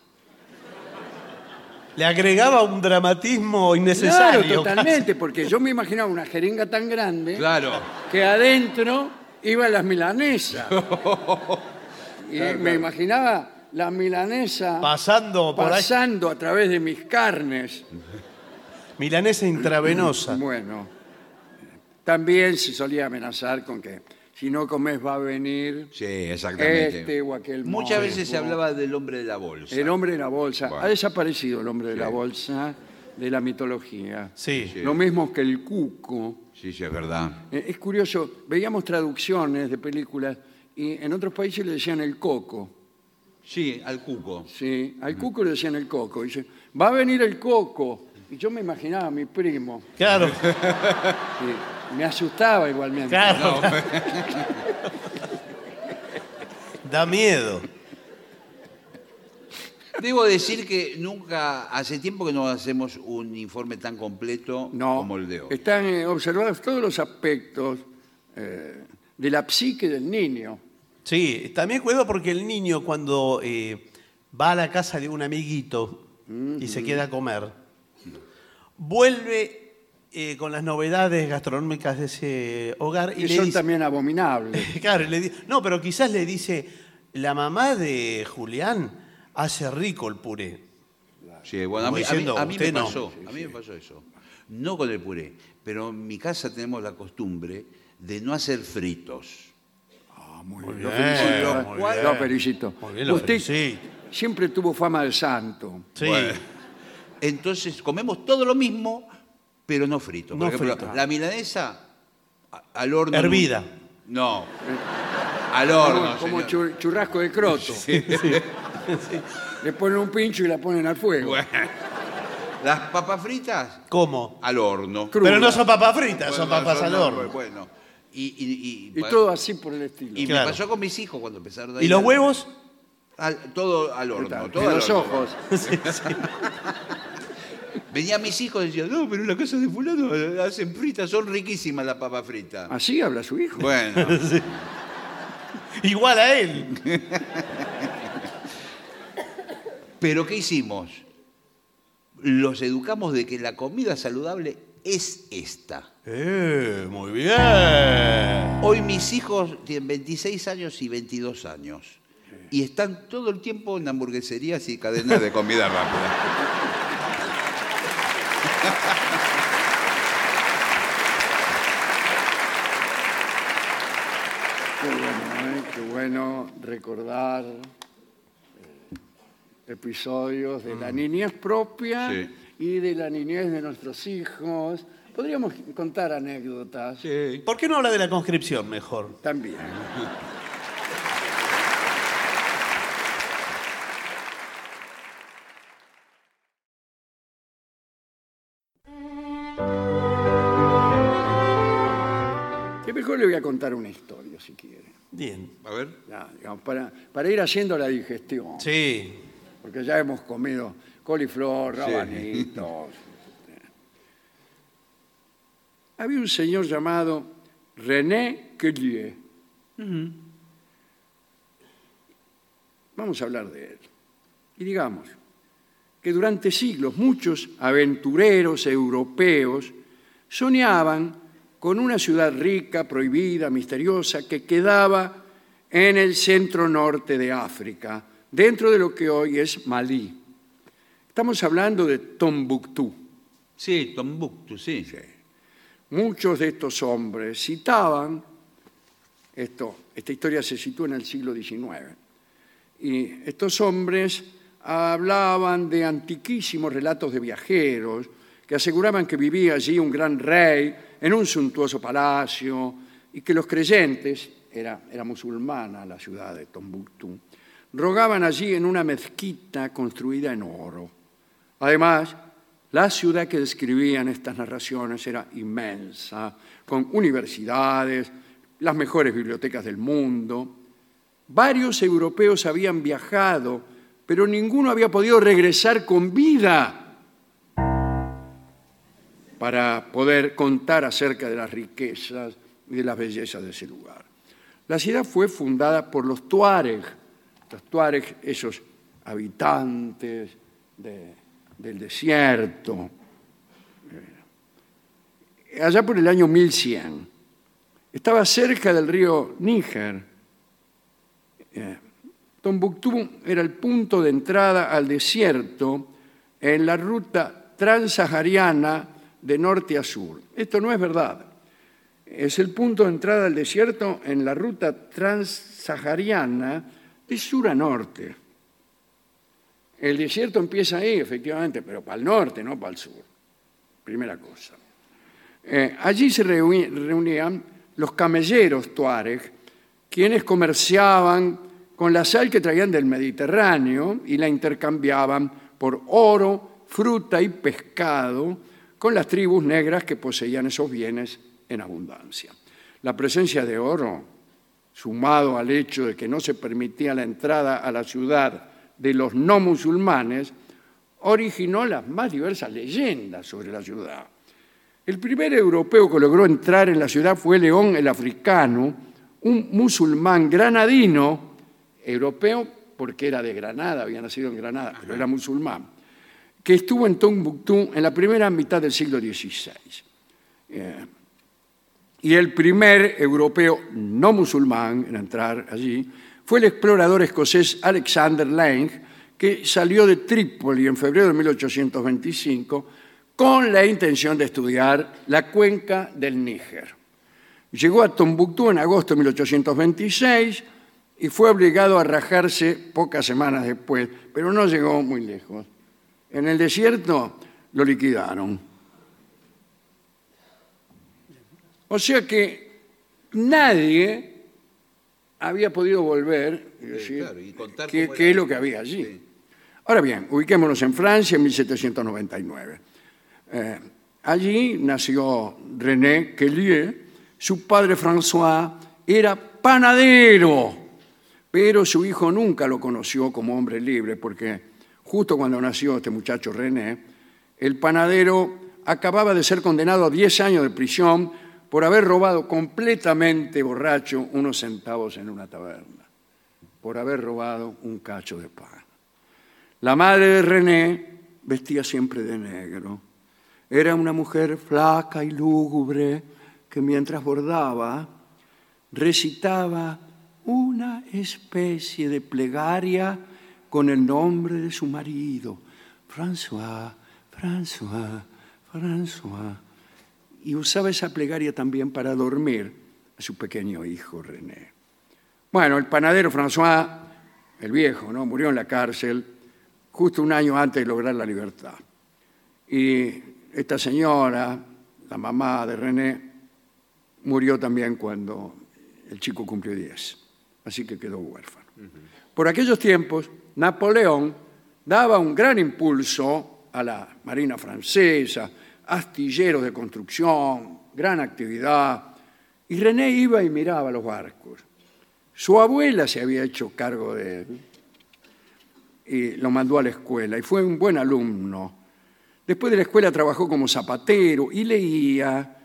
le agregaba un dramatismo Claro, innecesario. totalmente, porque yo me imaginaba una jeringa tan grande Claro. que adentro iban las milanesas. Y me imaginaba la milanesa Pasando por ahí. pasando a través de mis carnes. Milanesa intravenosa. Bueno, también se solía amenazar con que si no comes va a venir Sí, exactamente. este o aquel Muchas veces se hablaba del hombre de la bolsa. El hombre de la bolsa. Bueno. Ha desaparecido el hombre de la bolsa de la mitología. Sí. Sí. Lo mismo que el cuco. Sí, sí, es verdad. Eh, Es curioso, veíamos traducciones de películas y en otros países le decían el coco. Sí, al cuco. Sí, al cuco le decían el coco. Dice, va a venir el coco. Y yo me imaginaba a mi primo. Claro, y me asustaba igualmente. claro. da miedo. Debo decir que nunca, hace tiempo que no hacemos un informe tan completo No, como el de hoy. están eh, observados todos los aspectos eh, de la psique del niño. Sí, también cuidado porque el niño cuando eh, va a la casa de un amiguito y se queda a comer, vuelve eh, con las novedades gastronómicas de ese hogar y que le son dice, también abominables. Claro, y le di- no, pero quizás le dice, la mamá de Julián hace rico el puré. Sí, bueno, a mí, a mí- diciendo, a mí me no. pasó, a mí me pasó eso. No con el puré, pero en mi casa tenemos la costumbre de no hacer fritos. Ah, muy Muy bien. bien, Lo felicito. muy Lo bien. felicito. Muy bien, lo Usted felicito. siempre tuvo fama de santo. Sí. Bueno, entonces comemos todo lo mismo, pero no frito. Por No ejemplo, frito. la milanesa A- Al horno. Hervida. No. Al horno. como, como señor. churrasco de croto. Le ponen un pincho y la ponen al fuego. Bueno. Las papas fritas ¿Cómo? al horno. Cruda. Pero no son papas fritas, son Bueno, papas son- al no, horno. Bueno. Y, y- y- Y pa- todo así por el estilo. y Claro. me pasó con mis hijos cuando empezaron a ¿Y ir los al- huevos? al- todo al horno. Todo en al los horno. ojos. Venían mis hijos y decían, no, pero en la casa de fulano eh, hacen fritas, son riquísimas las papas fritas. Así habla su hijo. Bueno, Igual a él. pero ¿qué hicimos? Los educamos de que la comida saludable es esta. Eh, muy bien. Hoy mis hijos tienen 26 años y 22 años. Y están todo el tiempo en hamburgueserías y cadenas de comida rápida. Qué bueno, ¿eh? Qué bueno recordar eh, episodios de la niñez propia Sí. y de la niñez de nuestros hijos. Podríamos contar anécdotas Sí. ¿Por qué no habla de la conscripción mejor? también. Mejor le voy a contar una historia, si quiere. Bien. A ver. Ya, digamos, para, para ir haciendo la digestión. Sí. Porque ya hemos comido coliflor, Sí. rabanitos. Había un señor llamado René Quellier. Vamos a hablar de él. Y digamos que durante siglos muchos aventureros europeos soñaban con una ciudad rica, prohibida, misteriosa, que quedaba en el centro norte de África, dentro de lo que hoy es Malí. Estamos hablando de Tombuctú. Sí, Tombuctu, sí. Muchos de estos hombres citaban, esto, esta historia se sitúa en el siglo XIX, y estos hombres hablaban de antiquísimos relatos de viajeros que aseguraban que vivía allí un gran rey en un suntuoso palacio y que los creyentes, era, era musulmana la ciudad de Tombuctú, rogaban allí en una mezquita construida en oro. Además, la ciudad que describían estas narraciones era inmensa, con universidades, las mejores bibliotecas del mundo. Varios europeos habían viajado, pero ninguno había podido regresar con vida para poder contar acerca de las riquezas y de las bellezas de ese lugar. La ciudad fue fundada por los Tuareg, los Tuareg, esos habitantes de- del desierto, eh, allá por el año 1100. Estaba cerca del río Níger. Eh, Tombuctú era el punto de entrada al desierto en la ruta transsahariana de norte a sur. Esto no es verdad. Es el punto de entrada al desierto en la ruta transsahariana de sur a norte. El desierto empieza ahí, efectivamente, pero para el norte, no para el sur. Primera cosa. Eh, allí se reunían los camelleros tuareg, quienes comerciaban con la sal que traían del Mediterráneo y la intercambiaban por oro, fruta y pescado con las tribus negras que poseían esos bienes en abundancia. La presencia de oro, sumado al hecho de que no se permitía la entrada a la ciudad de los no musulmanes, originó las más diversas leyendas sobre la ciudad. El primer europeo que logró entrar en la ciudad fue León el Africano, un musulmán granadino, europeo porque era de Granada, había nacido en Granada, pero era musulmán, que estuvo en Tombuctú en la primera mitad del siglo XVI. Eh, y el primer europeo no musulmán en entrar allí fue el explorador escocés Alexander Lang, que salió de Trípoli en febrero de 1825 con la intención de estudiar la cuenca del Níger. Llegó a Tombuctú en agosto de 1826 y fue obligado a rajarse pocas semanas después, pero no llegó muy lejos. En el desierto lo liquidaron. O sea que nadie había podido volver y decir claro, y contar qué, es lo que había allí. Sí. Ahora bien, ubiquémonos en Francia en 1799. Eh, allí nació René Quellier. Su padre François era panadero, pero su hijo nunca lo conoció como hombre libre, porque justo cuando nació este muchacho René, el panadero acababa de ser condenado a 10 años de prisión por haber robado completamente borracho unos centavos en una taberna, por haber robado un cacho de pan. La madre de René vestía siempre de negro. Era una mujer flaca y lúgubre que mientras bordaba recitaba una especie de plegaria con el nombre de su marido, François, François, François. Y usaba esa plegaria también para dormir a su pequeño hijo René. Bueno, el panadero François, el viejo, ¿no? murió en la cárcel justo un año antes de lograr la libertad. Y esta señora, la mamá de René, murió también cuando el chico cumplió 10, así que quedó huérfano. Por aquellos tiempos, Napoleón daba un gran impulso a la Marina francesa, astilleros de construcción, gran actividad, y René iba y miraba los barcos. Su abuela se había hecho cargo de él y lo mandó a la escuela y fue un buen alumno. Después de la escuela trabajó como zapatero y leía,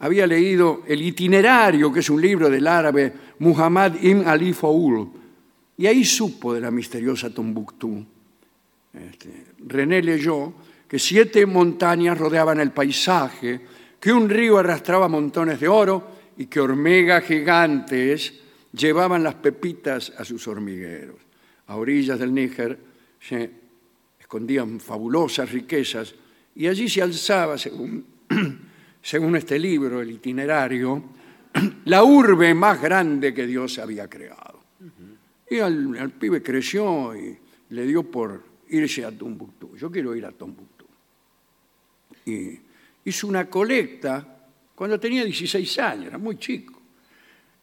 había leído El itinerario, que es un libro del árabe Muhammad ibn Ali Faul, y ahí supo de la misteriosa Tombuctú. Este, René leyó que siete montañas rodeaban el paisaje, que un río arrastraba montones de oro y que hormigas gigantes llevaban las pepitas a sus hormigueros. A orillas del Níger se escondían fabulosas riquezas y allí se alzaba, según, según este libro, el itinerario, la urbe más grande que Dios había creado. Y al, pibe creció y le dio por irse a Tombuctú. Yo quiero ir a Tombuctú. Y hizo una colecta cuando tenía 16 años, era muy chico.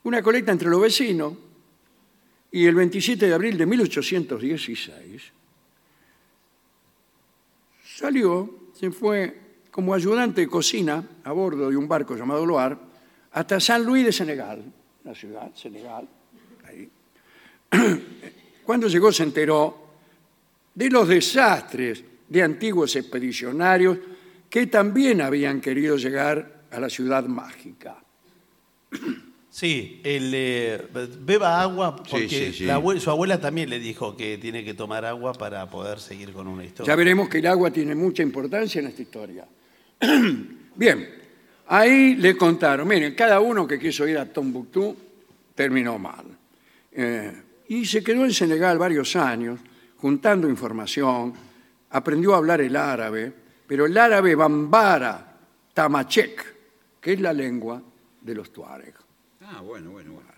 Una colecta entre los vecinos y el 27 de abril de 1816 salió, se fue como ayudante de cocina a bordo de un barco llamado Loire hasta San Luis de Senegal, la ciudad, Senegal. Cuando llegó se enteró de los desastres de antiguos expedicionarios que también habían querido llegar a la ciudad mágica. Sí, él eh, beba agua porque sí, sí. la abue- su abuela también le dijo que tiene que tomar agua para poder seguir con una historia. Ya veremos que el agua tiene mucha importancia en esta historia. Bien, ahí le contaron, miren, cada uno que quiso ir a Tombuctú terminó mal. Eh, y se quedó en Senegal varios años, juntando información, aprendió a hablar el árabe, pero el árabe bambara, tamachek, que es la lengua de los tuareg. Ah, bueno, bueno, bueno.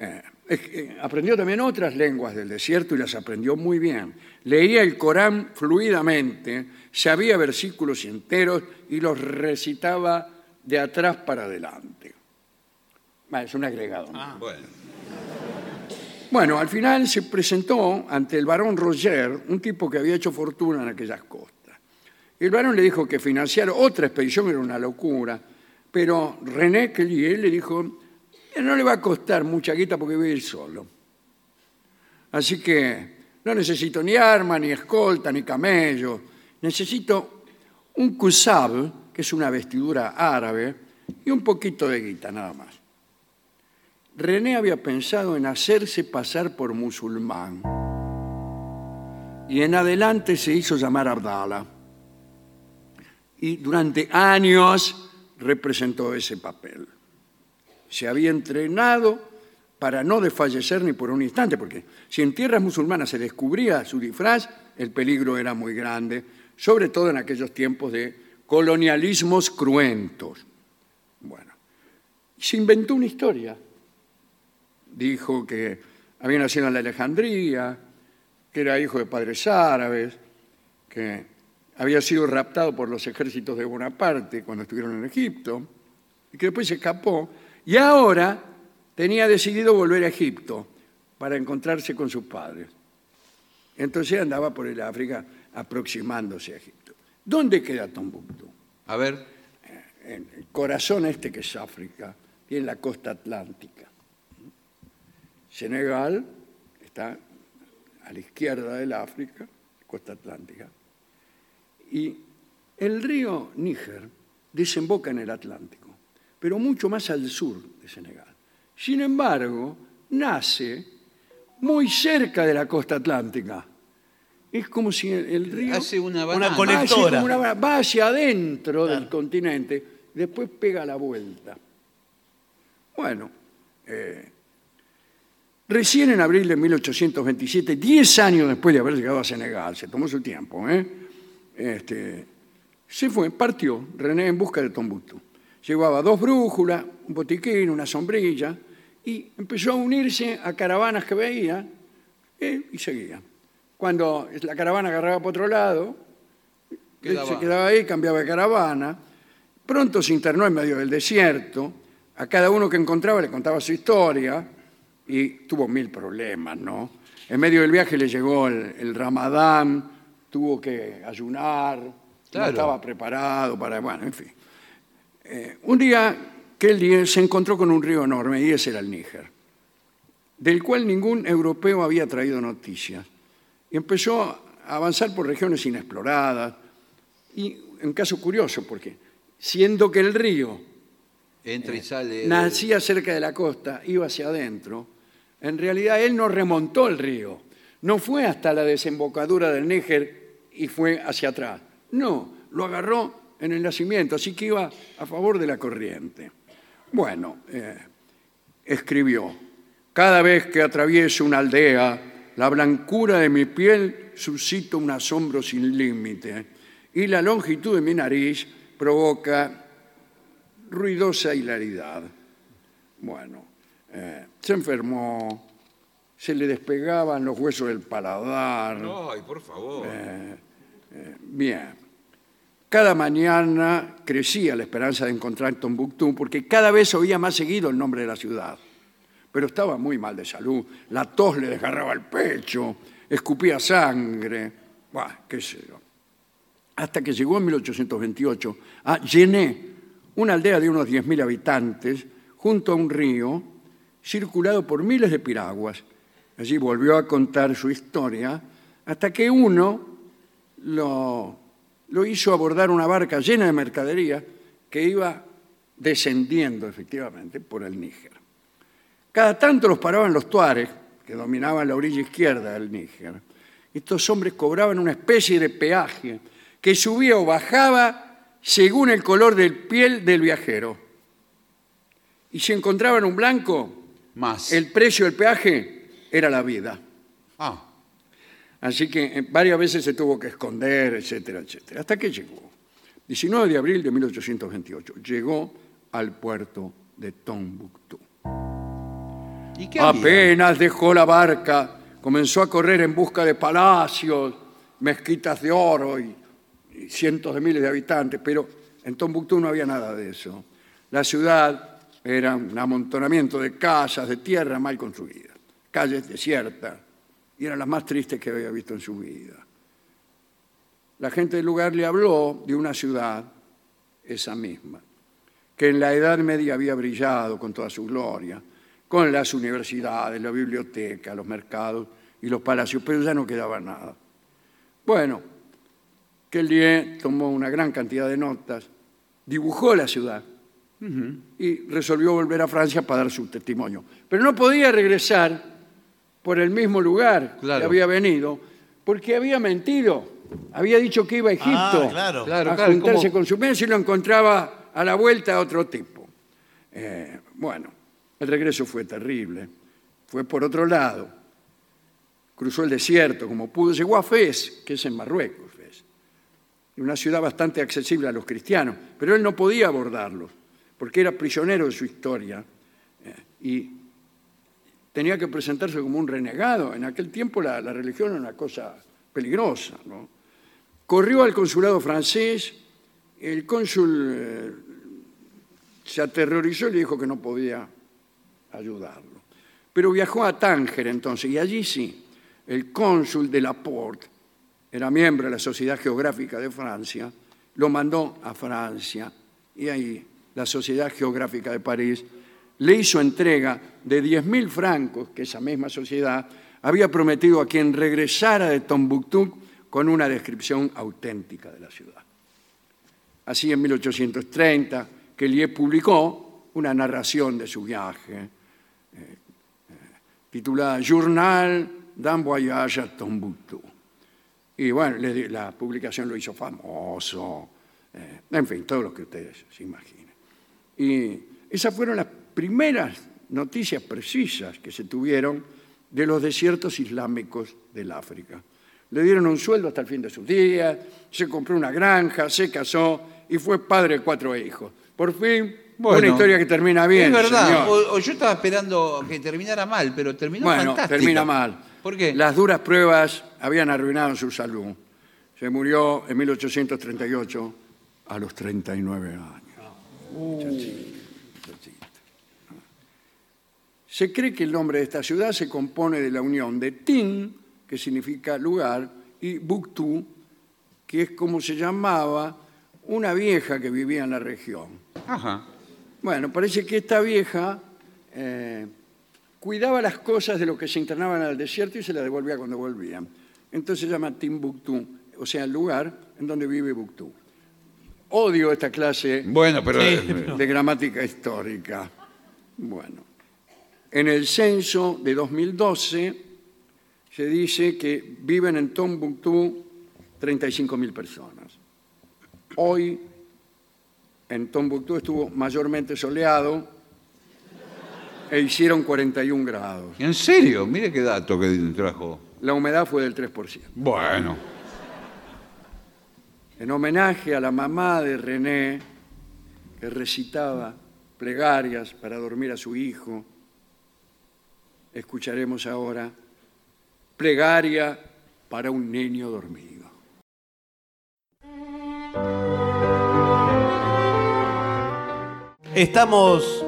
Eh, eh, aprendió también otras lenguas del desierto y las aprendió muy bien. Leía el Corán fluidamente, sabía versículos enteros y los recitaba de atrás para adelante. Ah, es un agregado. ¿no? Bueno, Bueno, al final se presentó ante el barón Roger, un tipo que había hecho fortuna en aquellas costas. El barón le dijo que financiar otra expedición era una locura, pero René Kelly le dijo, "Eh, no le va a costar mucha guita porque a ir solo. Así que no necesito ni arma, ni escolta, ni camello. Necesito un kusab, que es una vestidura árabe, y un poquito de guita, nada más. René había pensado en hacerse pasar por musulmán y en adelante se hizo llamar Abdala. Y durante años representó ese papel. Se había entrenado para no desfallecer ni por un instante, porque si en tierras musulmanas se descubría su disfraz, el peligro era muy grande, sobre todo en aquellos tiempos de colonialismos cruentos. Bueno, se inventó una historia dijo que había nacido en la Alejandría, que era hijo de padres árabes, que había sido raptado por los ejércitos de Bonaparte cuando estuvieron en Egipto, y que después se escapó, y ahora tenía decidido volver a Egipto para encontrarse con sus padres. Entonces andaba por el África aproximándose a Egipto. ¿Dónde queda Tombuctú? A ver, En el corazón este que es África, tiene la costa atlántica. Senegal está a la izquierda del África, costa atlántica. Y el río Níger desemboca en el Atlántico, pero mucho más al sur de Senegal. Sin embargo, nace muy cerca de la costa atlántica. Es como si el, río hace una Una banana. va una- hacia adentro del continente, después pega la vuelta. Bueno, eh, recién en abril de 1827, 10 años después de haber llegado a Senegal, se tomó su tiempo, ¿eh? Este, se fue, partió René en busca de Tombuctú. Llevaba dos brújulas, un botiquín, una sombrilla, y empezó a unirse a caravanas que veía eh, y seguía. Cuando la caravana agarraba por otro lado, Quedaba. se quedaba ahí, cambiaba de caravana. Pronto se internó en medio del desierto. A cada uno que encontraba le contaba su historia y tuvo mil problemas, ¿no? En medio del viaje le llegó el, el ramadán, tuvo que ayunar, no estaba preparado para, bueno, en fin. Eh, un día que él se encontró con un río enorme y ese era el Níger, del cual ningún europeo había traído noticias. Y empezó a avanzar por regiones inexploradas. Y un caso curioso, porque siendo que el río Entra y sale. nacía cerca de la costa, iba hacia adentro, en realidad él no remontó el río, no fue hasta la desembocadura del Níger y fue hacia atrás. No, lo agarró en el nacimiento, así que iba a favor de la corriente. Bueno, eh, escribió, cada vez que atravieso una aldea, la blancura de mi piel suscita un asombro sin límite y la longitud de mi nariz provoca ruidosa hilaridad. Bueno, eh, se enfermó, se le despegaban los huesos del paladar. Ay, por favor. Bien. Cada mañana crecía la esperanza de encontrar Tombuctú porque cada vez oía más seguido el nombre de la ciudad. Pero estaba muy mal de salud. La tos le desgarraba el pecho, escupía sangre. Buah, qué sé yo. Hasta que llegó en 1828 a Yené, una aldea de unos 10.000 habitantes, junto a un río, circulado por miles de piraguas. Allí volvió a contar su historia hasta que uno lo, lo hizo abordar una barca llena de mercadería que iba descendiendo efectivamente por el Níger. Cada tanto los paraban los tuares, que dominaban la orilla izquierda del Níger. Estos hombres cobraban una especie de peaje que subía o bajaba según el color del piel del viajero. Y si encontraban un blanco, Más. el precio del peaje era la vida. Ah, Así que eh, varias veces se tuvo que esconder, etcétera, etcétera. Hasta que llegó. 19 de abril de 1828. Llegó al puerto de Tombuctú. ¿y qué había? Apenas dejó la barca, comenzó a correr en busca de palacios, mezquitas de oro y, y cientos de miles de habitantes, pero en Tombuctú no había nada de eso. La ciudad era un amontonamiento de casas de tierra mal construidas, calles desiertas, y eran las más tristes que había visto en su vida. La gente del lugar le habló de una ciudad, esa misma, que en la Edad Media había brillado con toda su gloria, con las universidades, la biblioteca, los mercados y los palacios, pero ya no quedaba nada. Bueno, Kelly tomó una gran cantidad de notas, dibujó la ciudad y resolvió volver a Francia para dar su testimonio. Pero no podía regresar por el mismo lugar Claro. que había venido, porque había mentido. Había dicho que iba a Egipto Ah, claro. Claro, a claro, juntarse ¿cómo? con su mes y lo encontraba a la vuelta a otro tipo. Eh, bueno, el regreso fue terrible. Fue por otro lado. Cruzó el desierto como pudo. Llegó a Fez, que es en Marruecos, Fez. Una ciudad bastante accesible a los cristianos. Pero él no podía abordarlos, porque era prisionero de su historia. eh, y tenía que presentarse como un renegado. En aquel tiempo la, religión era una cosa peligrosa. ¿no? Corrió al consulado francés, el cónsul eh, se aterrorizó y le dijo que no podía ayudarlo. Pero viajó a Tánger entonces, y allí sí, el cónsul de Laporte, era miembro de la Sociedad Geográfica de Francia, lo mandó a Francia, y ahí la Sociedad Geográfica de París le hizo entrega de 10.000 francos que esa misma sociedad había prometido a quien regresara de Tombuctú con una descripción auténtica de la ciudad. Así en 1830, Kelly publicó una narración de su viaje, eh, eh, titulada Journal d'un voyage a Tombuctú. Y bueno, la publicación lo hizo famoso, eh, en fin, todo lo que ustedes se imaginen. Y esas fueron las primeras noticias precisas que se tuvieron de los desiertos islámicos del África. Le dieron un sueldo hasta el fin de sus días, se compró una granja, se casó y fue padre de cuatro hijos. Por fin, una historia que termina bien. Es verdad, o, yo estaba esperando que terminara mal, pero terminó bueno, termina mal. ¿Por qué? Las duras pruebas habían arruinado su salud. Se murió en 1838 a los 39 años. Se cree que el nombre de esta ciudad se compone de la unión de Tin, que significa lugar, y Buktu, que es como se llamaba una vieja que vivía en la región. Ajá. Bueno, parece que esta vieja eh, cuidaba las cosas de los que se internaban al desierto y se las devolvía cuando volvían. Entonces se llama Timbuktu, o sea, el lugar en donde vive Buktu. Odio esta clase bueno, pero... de gramática histórica. Bueno. En el censo de 2012 se dice que viven en Tombuctú 35.000 personas. Hoy en Tombuctú estuvo mayormente soleado e hicieron 41 grados. ¿En serio? Mire qué dato que trajo. La humedad fue del 3%. Bueno. En homenaje a la mamá de René, que recitaba plegarias para dormir a su hijo, escucharemos ahora Plegaria para un niño dormido. Estamos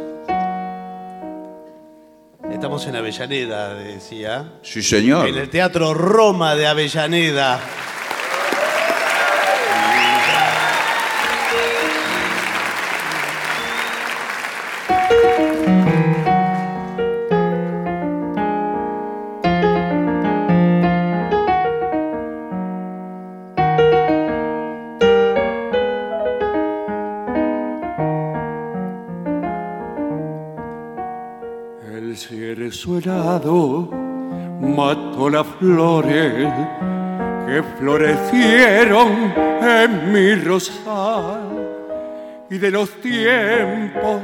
Estamos en Avellaneda, decía. Sí, señor. En el Teatro Roma de Avellaneda. Mató las flores que florecieron en mi rosal y de los tiempos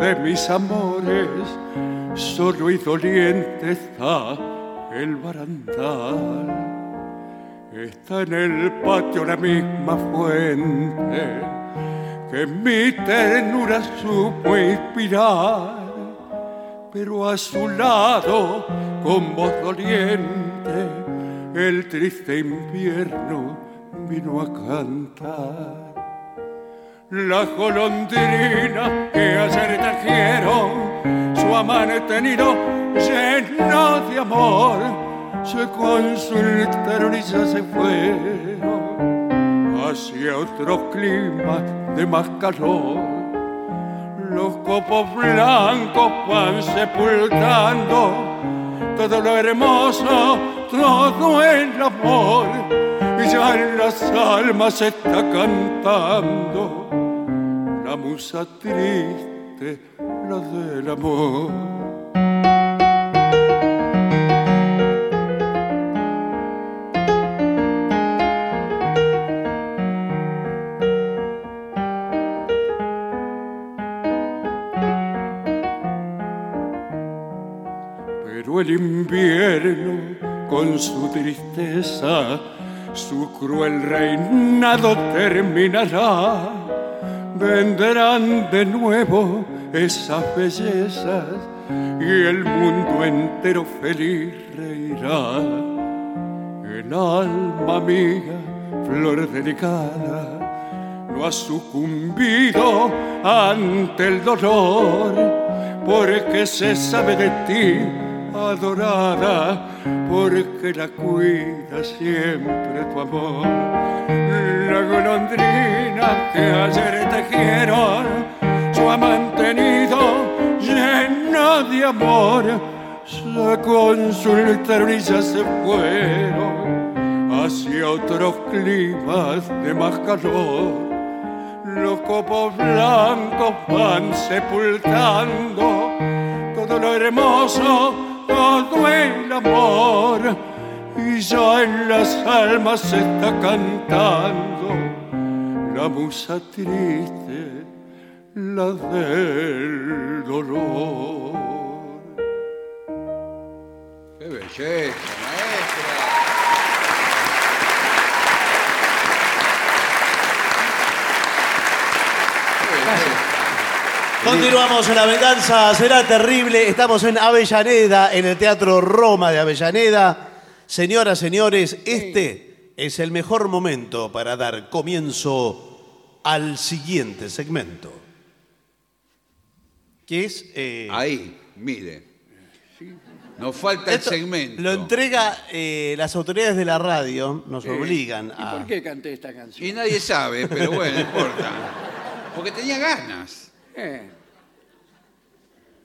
de mis amores solo y doliente está el barandal. Está en el patio la misma fuente que mi ternura supo inspirar pero a su lado, con voz doliente, el triste invierno vino a cantar. La golondrina que ayer trajeron, su amante tenido lleno de amor, se consultaron y ya se fueron hacia otro clima de más calor copos blancos van sepultando todo lo hermoso, todo el amor, y ya en las almas está cantando la musa triste, la del amor. El invierno con su tristeza, su cruel reinado terminará. Vendrán de nuevo esas bellezas y el mundo entero feliz reirá. El alma mía, flor delicada, no ha sucumbido ante el dolor, porque se sabe de ti, adorada, porque la cuida siempre tu amor. La golondrina que ayer tejieron, su ha mantenido llena de amor, se consultaron y ya se fueron hacia otros climas de más calor. Los copos blancos van sepultando todo lo hermoso, todo el amor. Y ya en las almas está cantando la musa triste, la del dolor. ¡Qué belleza, maestra! Continuamos en La Venganza Será Terrible. Estamos en Avellaneda, en el Teatro Roma de Avellaneda. Señoras, señores, este es el mejor momento para dar comienzo al siguiente segmento. Que es... eh, Ahí, mire. Nos falta el esto segmento. Lo entrega eh, las autoridades de la radio, nos obligan ¿Y a... por qué canté esta canción? Y nadie sabe, pero bueno, no importa. Porque tenía ganas. Eh,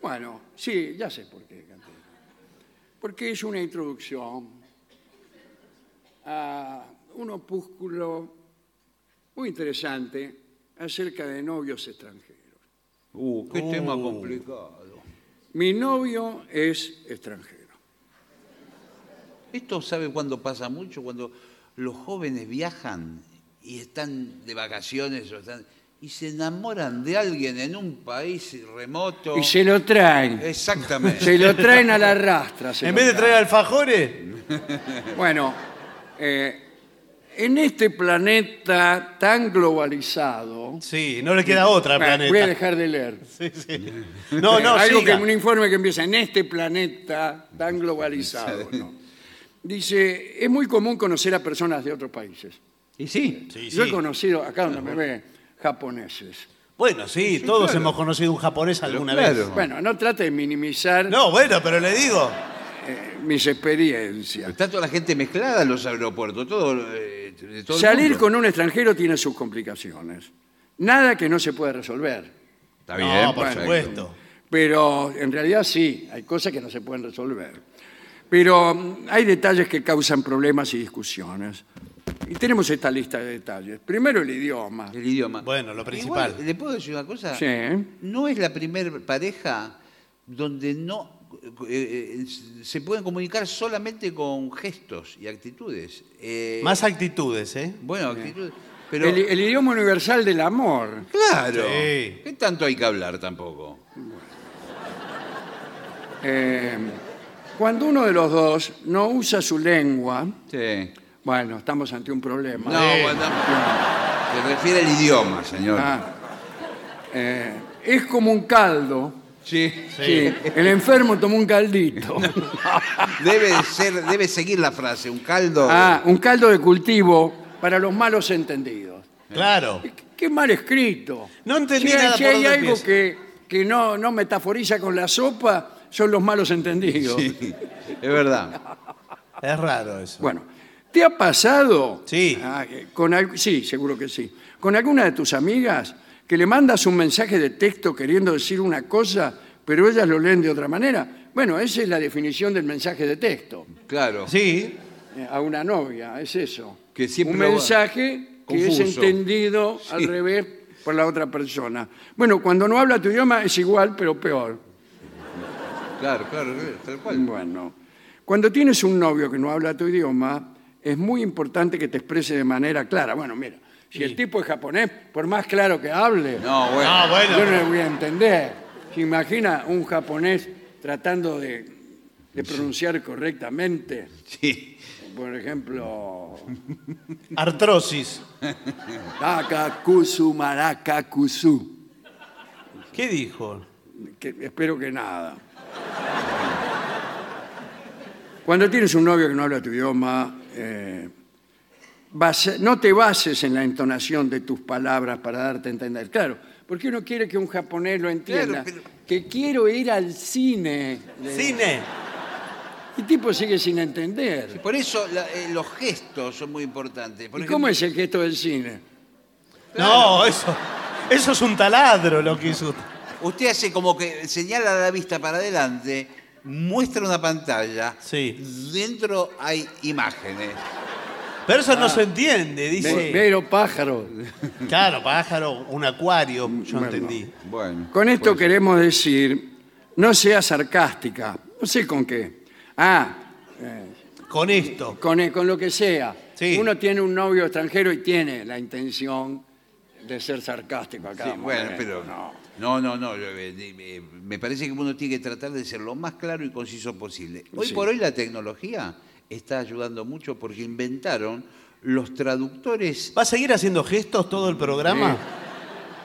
Bueno, sí, ya sé por qué canté. Porque es una introducción a un opúsculo muy interesante acerca de novios extranjeros. Uh, qué tema complicado. Mi novio es extranjero. Esto sabe cuándo pasa mucho, cuando los jóvenes viajan y están de vacaciones o están- y se enamoran de alguien en un país remoto. Y se lo traen. Exactamente. Se lo traen a la rastra. se En lo vez de traen. traer alfajores, Bueno, eh, en este planeta tan globalizado... sí, no le queda otra Bueno, planeta. Voy a dejar de leer. Sí, sí. No, no, Algo siga. que un informe que empieza en este planeta tan globalizado. ¿no? Dice, es muy común conocer a personas de otros países. Y sí. Sí, Yo he sí. conocido, acá donde me ve, japoneses. Bueno, sí, todos claro. hemos conocido un japonés alguna claro. vez. Bueno, no trate de minimizar No, bueno, pero le digo. eh, mis experiencias. Está toda la gente mezclada en los aeropuertos, todo, eh, de todo el Salir mundo. con un extranjero tiene sus complicaciones. Nada que no se pueda resolver. Está No, bien, por perfecto. supuesto. Pero en realidad sí, hay cosas que no se pueden resolver. Pero mm, hay detalles que causan problemas y discusiones. Y tenemos esta lista de detalles. Primero el idioma. El idioma. Bueno, lo principal. Igual, ¿Le puedo decir una cosa? Sí. No es la primera pareja donde no eh, eh, se pueden comunicar solamente con gestos y actitudes. Eh, Más actitudes, ¿eh? bueno, actitudes. Pero El, el idioma universal del amor. claro, Sí. ¿qué tanto hay que hablar tampoco? Eh, cuando uno de los dos no usa su lengua, Sí. Bueno, estamos ante un problema. No, bueno, se refiere al idioma, señor. Ah, eh, es como un caldo. Sí. Sí, el enfermo tomó un caldito. Debe ser, debe seguir la frase, un caldo. Ah, un caldo de cultivo para los malos entendidos. Claro. Qué- Qué mal escrito. No entendí si hay, nada si por hay dónde algo empieza. que, que no, no metaforiza con la sopa, son los malos entendidos. Sí, es verdad. Es raro eso. Bueno, ¿te ha pasado? Sí. Ah, eh, con al- sí, seguro que sí. Con alguna de tus amigas que le mandas un mensaje de texto queriendo decir una cosa, pero ellas lo leen de otra manera. Bueno, esa es la definición del mensaje de texto. Claro. Sí, eh, a una novia, es eso. Que siempre un lo mensaje que es Confuso. entendido al revés por la otra persona. Bueno, cuando no habla tu idioma es igual, pero peor. Claro, claro, tal cual. Bueno, cuando tienes un novio que no habla tu idioma, es muy importante que te exprese de manera clara. Bueno, mira, si el tipo es japonés, por más claro que hable, No, bueno. Ah, bueno. yo no le voy a entender. ¿Se imagina un japonés tratando de, de pronunciar correctamente? Sí. Por ejemplo, artrosis. Takakusu Marakakusu. ¿Qué dijo? Que, espero que nada. Cuando tienes un novio que no habla tu idioma, eh, base- no te bases en la entonación de tus palabras para darte a entender. Claro, porque uno quiere que un japonés lo entienda. Claro, pero- Que quiero ir al cine. Cine. El tipo sigue sin entender. Por eso la- eh, los gestos son muy importantes. Por ¿Y ejemplo, cómo es el gesto del cine? No, eso, eso es un taladro lo que hizo. usted. Usted hace como que señala la vista para adelante, muestra una pantalla, Sí. dentro hay imágenes. Pero eso Ah. no se entiende, dice. Vero pájaro. Claro, pájaro, un acuario, yo Bueno. entendí. Bueno. Con esto pues, queremos decir, no sea sarcástica. No sé con qué. Ah, Con esto. con, con lo que sea. Sí. Uno tiene un novio extranjero y tiene la intención de ser sarcástico acá. sí, bueno, pero no. No, no, no. eh, Me parece que uno tiene que tratar de ser lo más claro y conciso posible. Hoy Sí. por hoy la tecnología está ayudando mucho porque inventaron los traductores. ¿Va a seguir haciendo gestos todo el programa?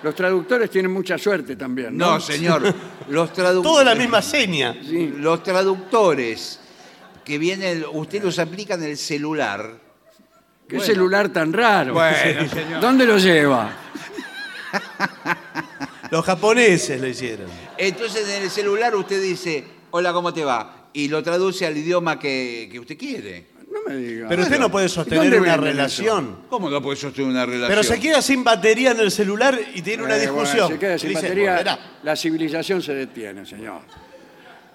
Los traductores tienen mucha suerte también. No, No, señor. Los traductores. Todo la misma seña. Sí. Los traductores que vienen, usted los aplica en el celular. ¿Qué Bueno. celular tan raro? Bueno, señor. ¿Dónde lo lleva? Los japoneses lo hicieron. Entonces en el celular usted dice, hola, ¿cómo te va? Y lo traduce al idioma que, que usted quiere. No me diga. Pero usted no puede sostener ¿Dónde una relación. ¿Cómo no puede sostener una relación? Pero se queda sin batería en el celular y tiene una Eh, bueno, discusión. se queda sin Dice, batería, la civilización se detiene, señor.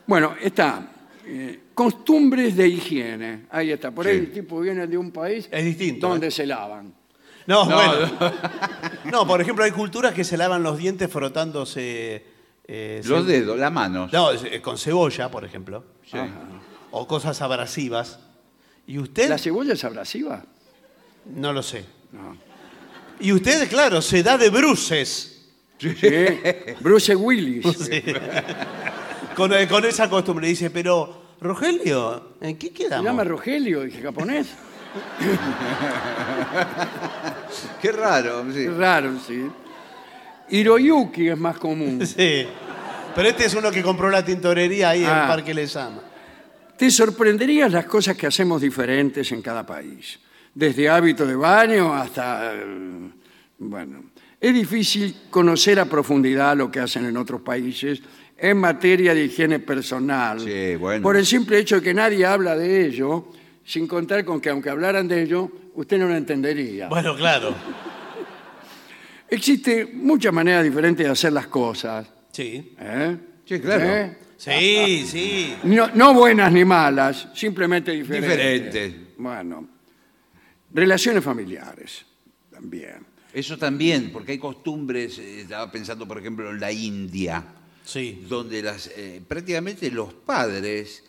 Bueno, está. Eh, costumbres de higiene. Ahí está. Por ahí Sí. el tipo viene de un país Es distinto, donde ¿eh? se lavan. No, No, bueno. No, por ejemplo, hay culturas que se lavan los dientes frotándose. eh, Los ce- dedos, las manos. No, eh, con cebolla, por ejemplo. Sí. O cosas abrasivas. ¿Y usted? ¿La cebolla es abrasiva? No lo sé. No. Y usted, claro, se da de bruces. Sí. Bruce Willis. Sí. con, eh, con esa costumbre. Dice, pero, Rogelio, ¿en qué Se quedamos? llama Rogelio, dije japonés. Qué raro. sí. Qué raro, sí. Hiroyuki es más común. Sí. Pero este es uno que compró la tintorería ahí en Ah. el Parque Lesama. Te sorprenderías las cosas que hacemos diferentes en cada país. Desde hábito de baño hasta... eh, Bueno, es difícil conocer a profundidad lo que hacen en otros países en materia de higiene personal. Sí, bueno. Por el simple hecho de que nadie habla de ello, sin contar con que aunque hablaran de ello, usted no lo entendería. Bueno, claro. Existe muchas maneras diferentes de hacer las cosas. Sí. ¿eh? Sí, claro. ¿Eh? Sí, sí. No, no buenas ni malas, simplemente diferentes. Diferentes. Bueno, relaciones familiares también. Eso también, porque hay costumbres, eh, estaba pensando por ejemplo en la India, Sí. donde las, eh, prácticamente los padres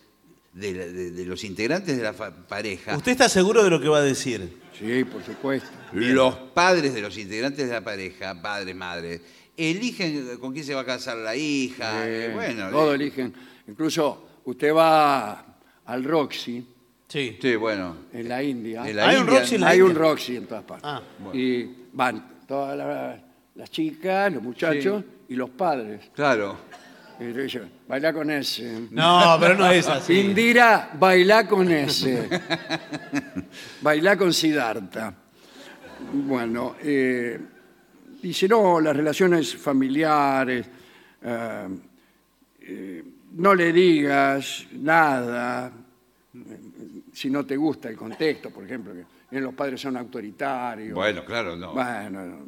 de, la- de- de los integrantes de la pareja, ¿Usted está seguro de lo que va a decir? Sí, por supuesto. los padres de los integrantes de la pareja, padres, madres, eligen con quién se va a casar la hija, eh, Eh, bueno, todo eh, eligen. Incluso usted va al Roxy Sí. sí, bueno, en la India. en la ¿Hay un India- Roxy en la Hay India? un Roxy en todas partes. Ah, Y van todas las, las chicas, los muchachos y los padres. Claro, Y le dicen, baila con ese. No, pero no es así. Indira, baila con ese. baila con Siddhartha. Bueno, eh, dice, no, las relaciones familiares, eh, eh, no le digas nada si no te gusta el contexto, por ejemplo, que los padres son autoritarios. bueno, claro, no. Bueno,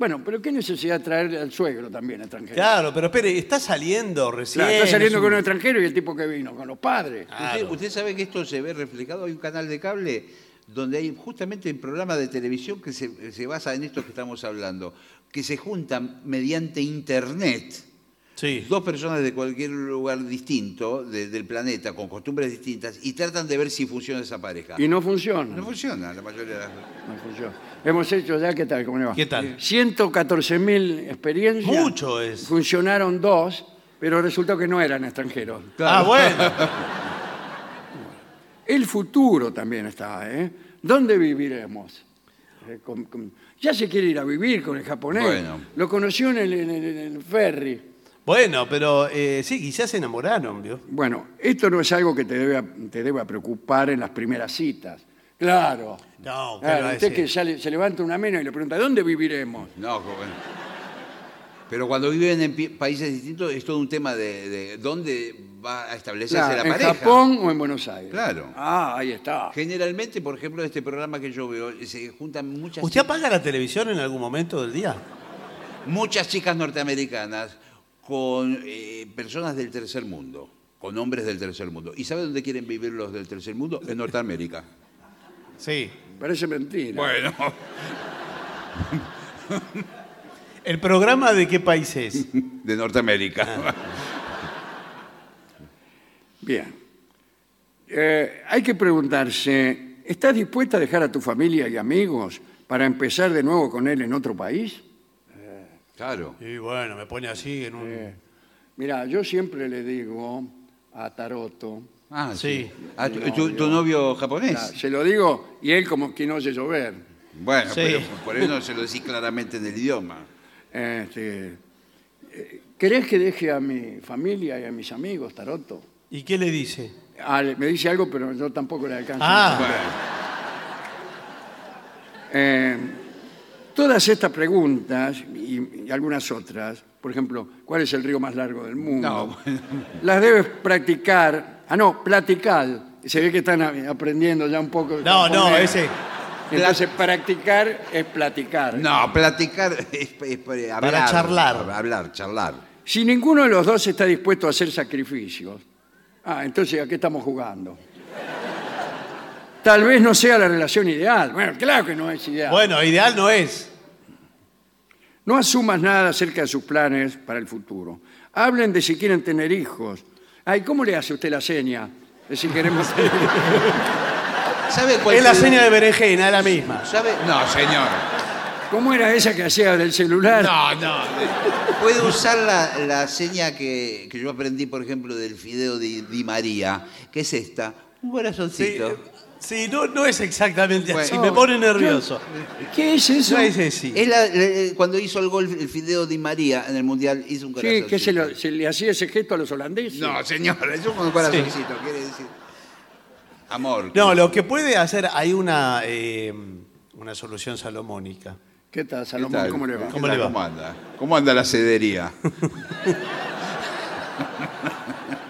bueno, pero qué necesidad de traer al suegro también extranjero. Claro, pero espere, está saliendo recién. Claro, está saliendo es con un- extranjero y el tipo que vino, con los padres. Usted, usted sabe que esto se ve reflejado, hay un canal de cable donde hay justamente un programa de televisión que se, se basa en esto que estamos hablando, que se juntan mediante internet Sí. dos personas de cualquier lugar distinto de- del planeta, con costumbres distintas, y tratan de ver si funciona esa pareja. Y no funciona. No funciona la mayoría de las No funciona. Hemos hecho ya, ¿qué tal? ¿Cómo le va? ¿Qué tal? 114.000 experiencias. Mucho es. Funcionaron dos, pero resultó que no eran extranjeros. Ah, bueno. El futuro también está, ¿eh? ¿Dónde viviremos? Eh, con- con- Ya se quiere ir a vivir con el japonés. Bueno. Lo conoció en el, en el- en el ferry. Bueno, pero eh, sí, quizás se enamoraron, ¿vio? Bueno, esto no es algo que te debe, te deba preocupar en las primeras citas. Claro. No, ¿qué Claro, usted decir? que sale- se levanta una mena y le pregunta, ¿dónde viviremos? No, joven. Pero cuando viven en pi- países distintos es todo un tema de, de dónde va a establecerse Claro, la ¿En pareja. Japón o en Buenos Aires? Claro. Ah, ahí está. Generalmente, por ejemplo, en este programa que yo veo, se juntan muchas, ¿Usted apaga la televisión en algún momento del día? muchas chicas norteamericanas con eh, personas del tercer mundo, con hombres del tercer mundo. ¿Y sabe dónde quieren vivir los del tercer mundo? En Norteamérica. Sí. Parece mentira. Bueno. ¿El programa de qué país es? De Norteamérica. Bien. Eh, hay que preguntarse, ¿estás dispuesta a dejar a tu familia y amigos para empezar de nuevo con él en otro país? Claro. Y bueno, me pone así en un... Eh, mira, yo siempre le digo a Taroto, Ah, Sí. sí. Ah, tu, tu- tu novio japonés? ah, se lo digo y él como que no oye llover. Bueno, Sí. pero por eso no se lo decís claramente en el idioma. Este, eh, ¿Querés que deje a mi familia y a mis amigos, Taroto? ¿Y qué le dice? Ah, le- me dice algo, pero yo tampoco le alcanzo. Ah, Eh, todas estas preguntas y, y algunas otras, por ejemplo, ¿cuál es el río más largo del mundo? No, bueno. Las debes practicar. Ah, no, platicar. Se ve que están a- aprendiendo ya un poco. de no, no, japonés. ese... Entonces, practicar es platicar. No, platicar es, es para hablar. charlar. Hablar, charlar. Si ninguno de los dos está dispuesto a hacer sacrificios, ah, entonces ¿a qué estamos jugando? Tal vez no sea la relación ideal. Bueno, claro que no es ideal. Bueno, ideal no es. No asumas nada acerca de sus planes para el futuro. Hablen de si quieren tener hijos. Ay, ¿cómo le hace usted la seña? De si queremos tener ¿Sabe cuál Es la seña de berenjena, es la misma. ¿Sabe? No, señor. ¿Cómo era esa que hacía del celular? No, no. Puede usar la, la seña que, que yo aprendí, por ejemplo, del fideo de Di María, que es esta. Un corazoncito. sí, no, no es exactamente así. Bueno. me pone nervioso. ¿Qué es eso? No es así. Es la- la- cuando hizo el gol el fideo Di María en el Mundial, hizo un Sí, corazoncito. que se, lo- se le hacía ese gesto a los holandeses. No, señor, es un corazoncito, quiere decir. Amor. No, lo que puede hacer, hay una, eh, una solución salomónica. ¿Qué tal, ¿Qué Salomón? tal? ¿Cómo le va? ¿Qué ¿Cómo tal? le va? ¿Cómo anda? ¿Cómo anda la cedería?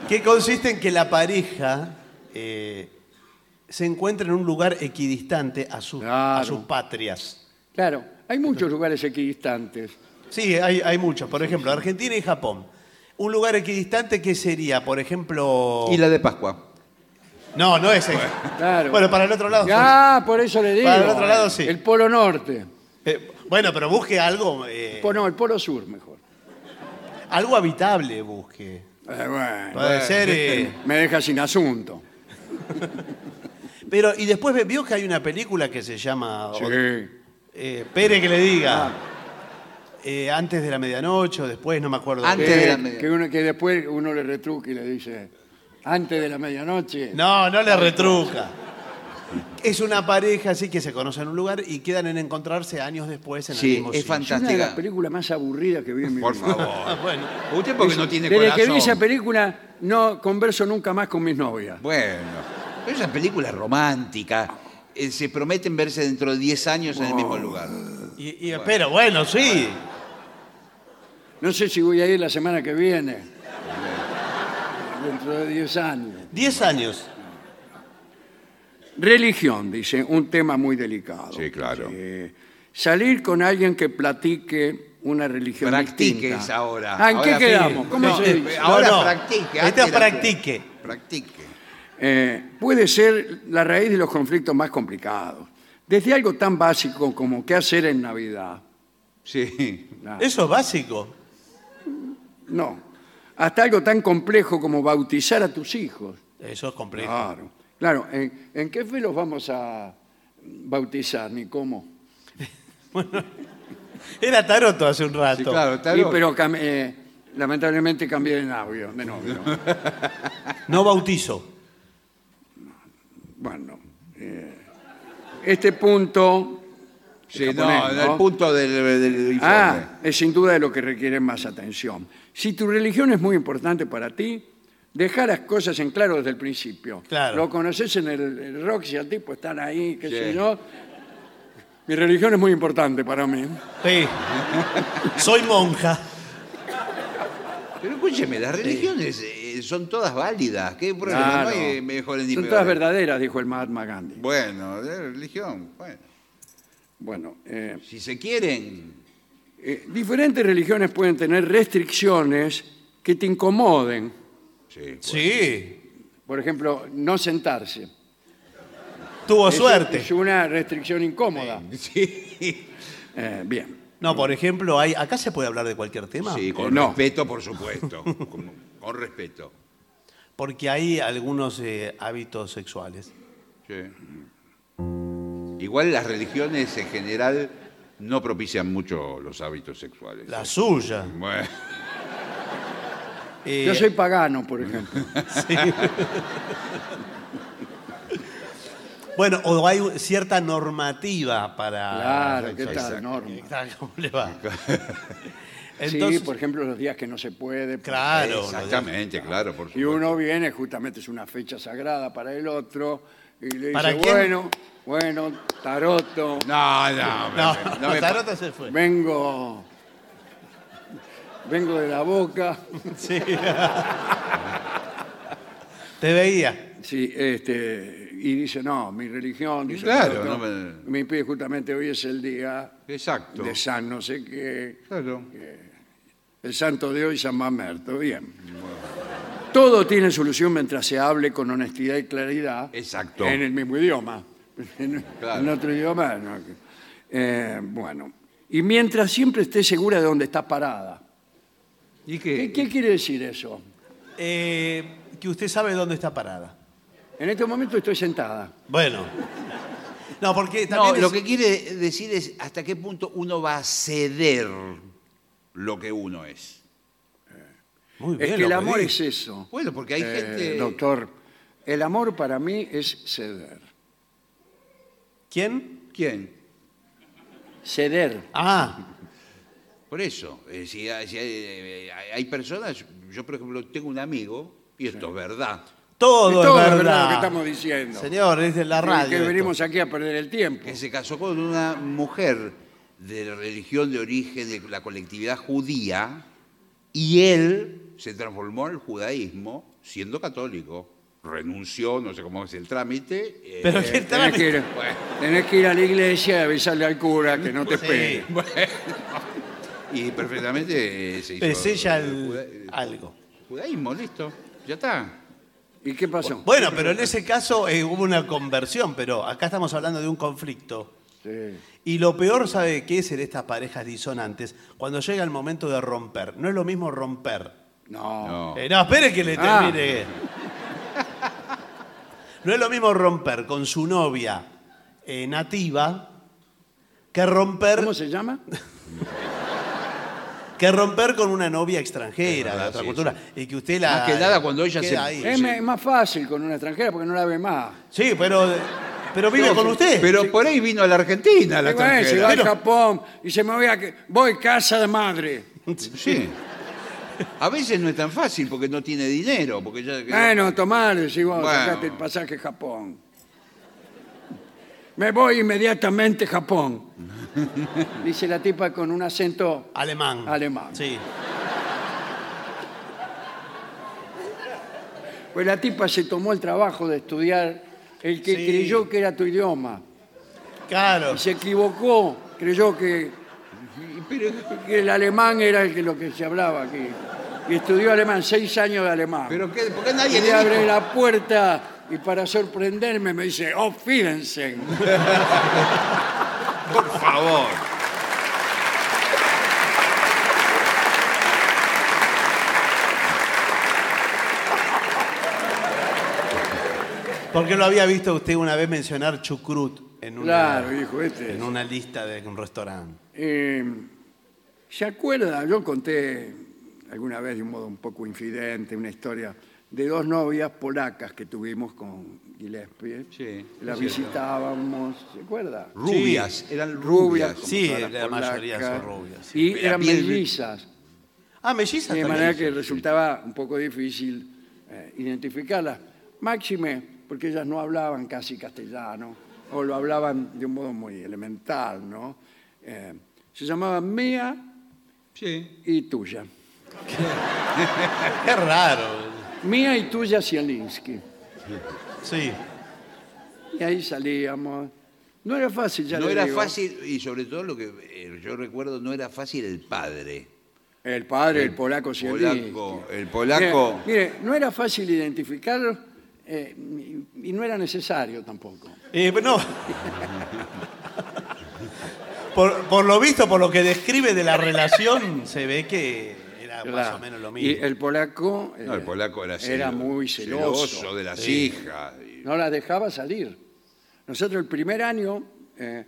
Que consiste en que la pareja eh, se encuentra en un lugar equidistante a sus, a sus patrias. Claro, hay muchos lugares equidistantes. Sí, hay, hay muchos. Por ejemplo, Argentina y Japón. Un lugar equidistante que sería, por ejemplo. Y la de Pascua. No, no es ese. Claro. Bueno, para el otro lado. Ya, por eso le digo. Para el otro lado, sí. El Polo Norte. Eh, bueno, pero busque algo. eh, No, el Polo Sur mejor. algo habitable, busque. Eh, bueno, Puede ser. eh, me deja sin asunto. Pero, y después vio que hay una película que se llama. Sí. Eh, Pere que le diga. Eh, antes de la medianoche o después, no me acuerdo. Antes Que, de la media- que uno- que después uno le retruque y le dice, antes de la medianoche. No, no le retruca. Es una pareja así que se conocen en un lugar y quedan en encontrarse años después en Sí, el mismo es sitio. Es una de las fantástica. películas más aburridas que vi en mi Por vida. favor. Ah, bueno. Usted porque no tiene Desde corazón. que vi esa película, no converso nunca más con mis novias. Bueno, pero esa película romántica. eh, se prometen verse dentro de 10 años en el mismo lugar. Y, y- Pero bueno, sí. No sé si voy a ir la semana que viene. Dentro de 10 años. Diez años. Religión, dice, un tema muy delicado. Sí, claro. Sí. Salir con alguien que platique una religión Practique distinta. esa ahora. Ah, ¿En Ahora qué sí. quedamos? ¿Cómo No, se eh, dice? Ahora No, no. practique. Este antes es era- practique. Practique. Eh, puede ser la raíz de los conflictos más complicados. Desde algo tan básico como qué hacer en Navidad. Sí. Eso es básico. no. Hasta algo tan complejo como bautizar a tus hijos. Eso es complejo. Claro. Claro, ¿en, en qué fe los vamos a bautizar? Ni cómo. Era taroto hace un rato. Sí, claro, Sí, bien. pero cam- eh, lamentablemente cambié de novio. De novio. No bautizo. Bueno, eh, este punto Sí, japonés, no, el punto del, del informe. Ah, es sin duda de lo que requiere más atención. Si tu religión es muy importante para ti, dejar las cosas en claro desde el principio. Claro. Lo conoces en el, el Roxy, al tipo están ahí, qué Sí. sé yo. Mi religión es muy importante para mí. Sí. Soy monja. Pero escúcheme, las religiones eh, son todas válidas. ¿Qué problema? Claro. No hay mejores ni Son peores. todas verdaderas, dijo el Mahatma Gandhi. Bueno, de religión. Bueno, Bueno, eh, si se quieren. eh, diferentes religiones pueden tener restricciones que te incomoden. Sí. Sí. Por ejemplo, no sentarse. Tuvo Es- suerte. Es una restricción incómoda. Sí. Eh, bien. No, por ejemplo, hay, acá se puede hablar de cualquier tema. Sí, con no. respeto, por supuesto. con respeto. Porque hay algunos eh, hábitos sexuales. Sí. Igual las religiones en general no propician mucho los hábitos sexuales. La suya. Bueno, Eh, Yo soy pagano, por ejemplo. sí. bueno, o hay cierta normativa para. Claro, ¿qué tal, Norma? ¿Cómo le va? sí, por ejemplo, los días que no se puede. claro. exactamente, claro, por Y uno viene, justamente es una fecha sagrada para el otro, y le ¿Para dice, quién? bueno, bueno, taroto, No, no, No, no, no me Tarota se fue. vengo, vengo de la boca. Sí. Te veía. Sí, este, y dice, no, mi religión, dice, Claro, taroto, no me- me impide justamente hoy es el día Exacto. de San no sé qué, Claro. El santo de hoy, San Mamerto, bien. Todo tiene solución mientras se hable con honestidad y claridad Exacto. en el mismo idioma. En, Claro. en otro idioma, no. Eh, bueno. Y mientras siempre esté segura de dónde está parada. ¿Y ¿Qué, qué? qué quiere decir eso? Eh, que usted sabe dónde está parada. En este momento estoy sentada. Bueno. No, porque No, también lo que quiere decir es hasta qué punto uno va a ceder lo que uno es. Muy Es que el amor es eso. Bueno, porque hay Eh, gente. Doctor, el amor para mí es ceder. ¿Quién? ¿Quién? Ceder. Ah, Por eso. eh, si hay, si hay- eh, hay- personas. Yo, por ejemplo, tengo un amigo, y esto es verdad. todo, es todo verdad. es verdad lo que estamos diciendo. Señor, es de la radio. que esto. venimos aquí a perder el tiempo. que se casó con una mujer de la religión de origen de la colectividad judía y él se transformó al judaísmo siendo católico. Renunció, no sé cómo es el trámite. eh, Pero qué Tenés trámite. que, ir, tenés que ir a la iglesia y avisarle al cura que no te Sí. pegue. y perfectamente eh, se hizo. El juda- el algo. judaísmo, listo. Ya está. ¿Y qué pasó? Bueno, pero en ese caso eh, hubo una conversión, pero acá estamos hablando de un conflicto. Sí. Y lo peor, ¿sabe qué es en estas parejas disonantes? Cuando llega el momento de romper. No es lo mismo romper. No. No. Eh, no, espere que le Ah. termine. No es lo mismo romper con su novia eh, nativa que romper, ¿Cómo se llama? que romper con una novia extranjera de otra sí, cultura. Y que usted la. Más que nada cuando ella queda se- ahí. Es me- más fácil con una extranjera porque no la ve más. Sí, pero, pero vive No, con usted. Pero por ahí vino a la Argentina, la Y bueno, se extranjera. a Japón y se me voy a que voy casa de madre. Sí. A veces no es tan fácil porque no tiene dinero. Porque ya, Bueno, tomar, decís vos, Bueno. el pasaje a Japón. Me voy inmediatamente a Japón. Dice la tipa con un acento Alemán. Alemán. Sí. Pues la tipa se tomó el trabajo de estudiar el que Sí. creyó que era tu idioma. Claro. Y se equivocó, creyó que, que el alemán era el que, lo que se hablaba aquí. Y estudió alemán, seis años de alemán. Pero qué, ¿por qué nadie le le abre dijo? la puerta y para sorprenderme me dice, oh, fíjense. Por favor. Porque lo había visto usted una vez mencionar chucrut en una, Claro, dijo este. en una lista de un restaurante. Eh, ¿Se acuerda? Yo conté alguna vez de un modo un poco infidente una historia de dos novias polacas que tuvimos con Gillespie. Sí, La es cierto. visitábamos, ¿se acuerda? Rubias, eran Rubias. como Sí, todas las la mayoría polacas. son rubias, sí. Y La eran piel- mellizas. Ah, mellizas De también. manera que resultaba un poco difícil eh, identificarlas. Máxime, porque ellas no hablaban casi castellano, o lo hablaban de un modo muy elemental, ¿no? Eh, se llamaban Mía Sí. y Tuya. Qué raro. Mía y Tuya Zielinski. Sí. Y ahí salíamos. No era fácil, ya No le era digo. fácil, y sobre todo lo que eh, yo recuerdo, no era fácil el padre. El padre, el, polaco Zielinski. polaco, el polaco. Mire, mire, no era fácil identificarlo eh, y, y no era necesario tampoco. Eh, no. Por, por lo visto, por lo que describe de la relación, se ve que era más Claro. o menos lo Y mismo. el polaco, eh, No, el polaco era, era celo- muy celoso. de las Sí. hijas. y- no la dejaba salir. Nosotros el primer año eh,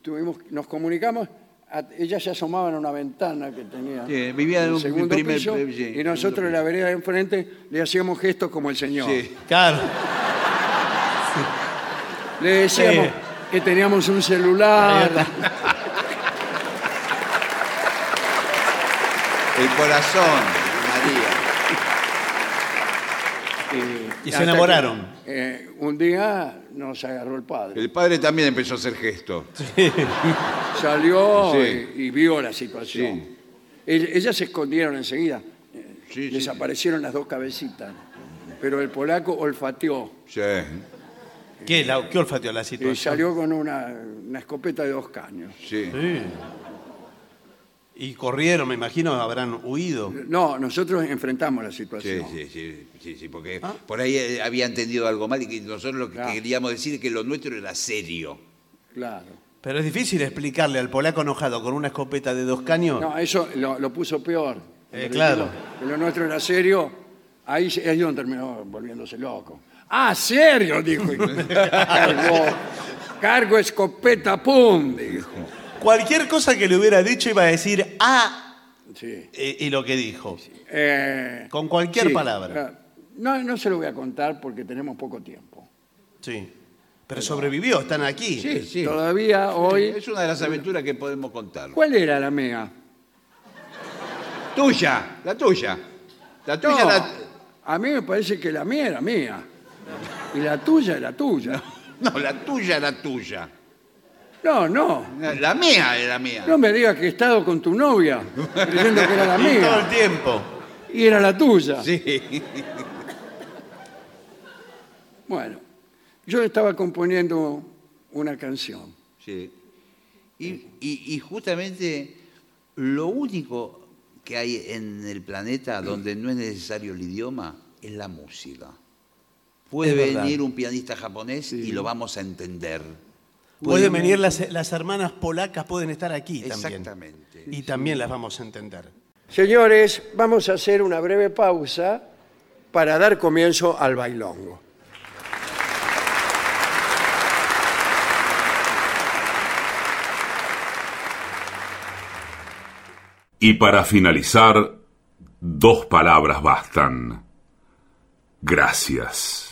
tuvimos, nos comunicamos, a- ella se asomaba en una ventana que tenía Sí, vivía en el un segundo primer- piso, sí, y nosotros segundo en la vereda de enfrente le hacíamos gestos como el señor. Sí. Claro. Le decíamos Sí. que teníamos un celular. El corazón, María. Y, Y se enamoraron. que, eh, un día nos agarró el padre. El padre también empezó a hacer gestos. Salió Sí. y, y vio la situación. Sí. El- ellas se escondieron enseguida. Eh, Sí, sí. Desaparecieron las dos cabecitas. Pero el polaco olfateó Sí. ¿Qué, la, ¿Qué olfateó la y situación? salió con una, una escopeta de dos caños. Sí. Sí. Y corrieron, me imagino, habrán huido. No, nosotros enfrentamos la Sí, situación. sí, sí, sí, sí, porque Ah. por ahí eh, había entendido algo mal y que nosotros lo que Claro. queríamos decir es que lo nuestro era serio. Claro. Pero es difícil explicarle al polaco enojado con una escopeta de dos caños. No, eso lo, lo puso peor. Eh, claro. Lo, que lo nuestro era serio. Ahí, ahí donde terminó volviéndose loco. ¡Ah, serio! Dijo. Y cargó, cargo escopeta, ¡pum! Dijo. Cualquier cosa que le hubiera dicho iba a decir ah Sí. eh, y lo que dijo. Eh, Con cualquier sí, palabra. No, no se lo voy a contar porque tenemos poco tiempo. Sí. Pero sobrevivió, están aquí. Sí, sí. Todavía hoy. Es una de las aventuras que podemos contar. ¿Cuál era la mea? Tuya, la tuya. La tuya, No, la... a mí me parece que la mía era mía. Y la tuya era tuya. No, la tuya era tuya. No, no. La mía era mía. No me digas que he estado con tu novia creyendo que era la Y todo el mía tiempo. y era la tuya. Sí. Bueno, yo estaba componiendo una canción. Sí. Y, y- y justamente lo único que hay en el planeta donde no es necesario el idioma es la música. Puede Es verdad. venir un pianista japonés y lo vamos a entender. Pueden venir las, las hermanas polacas, pueden estar aquí también. Exactamente. Y también las vamos a entender. Señores, vamos a hacer una breve pausa para dar comienzo al bailongo. Y para finalizar, dos palabras bastan. Gracias.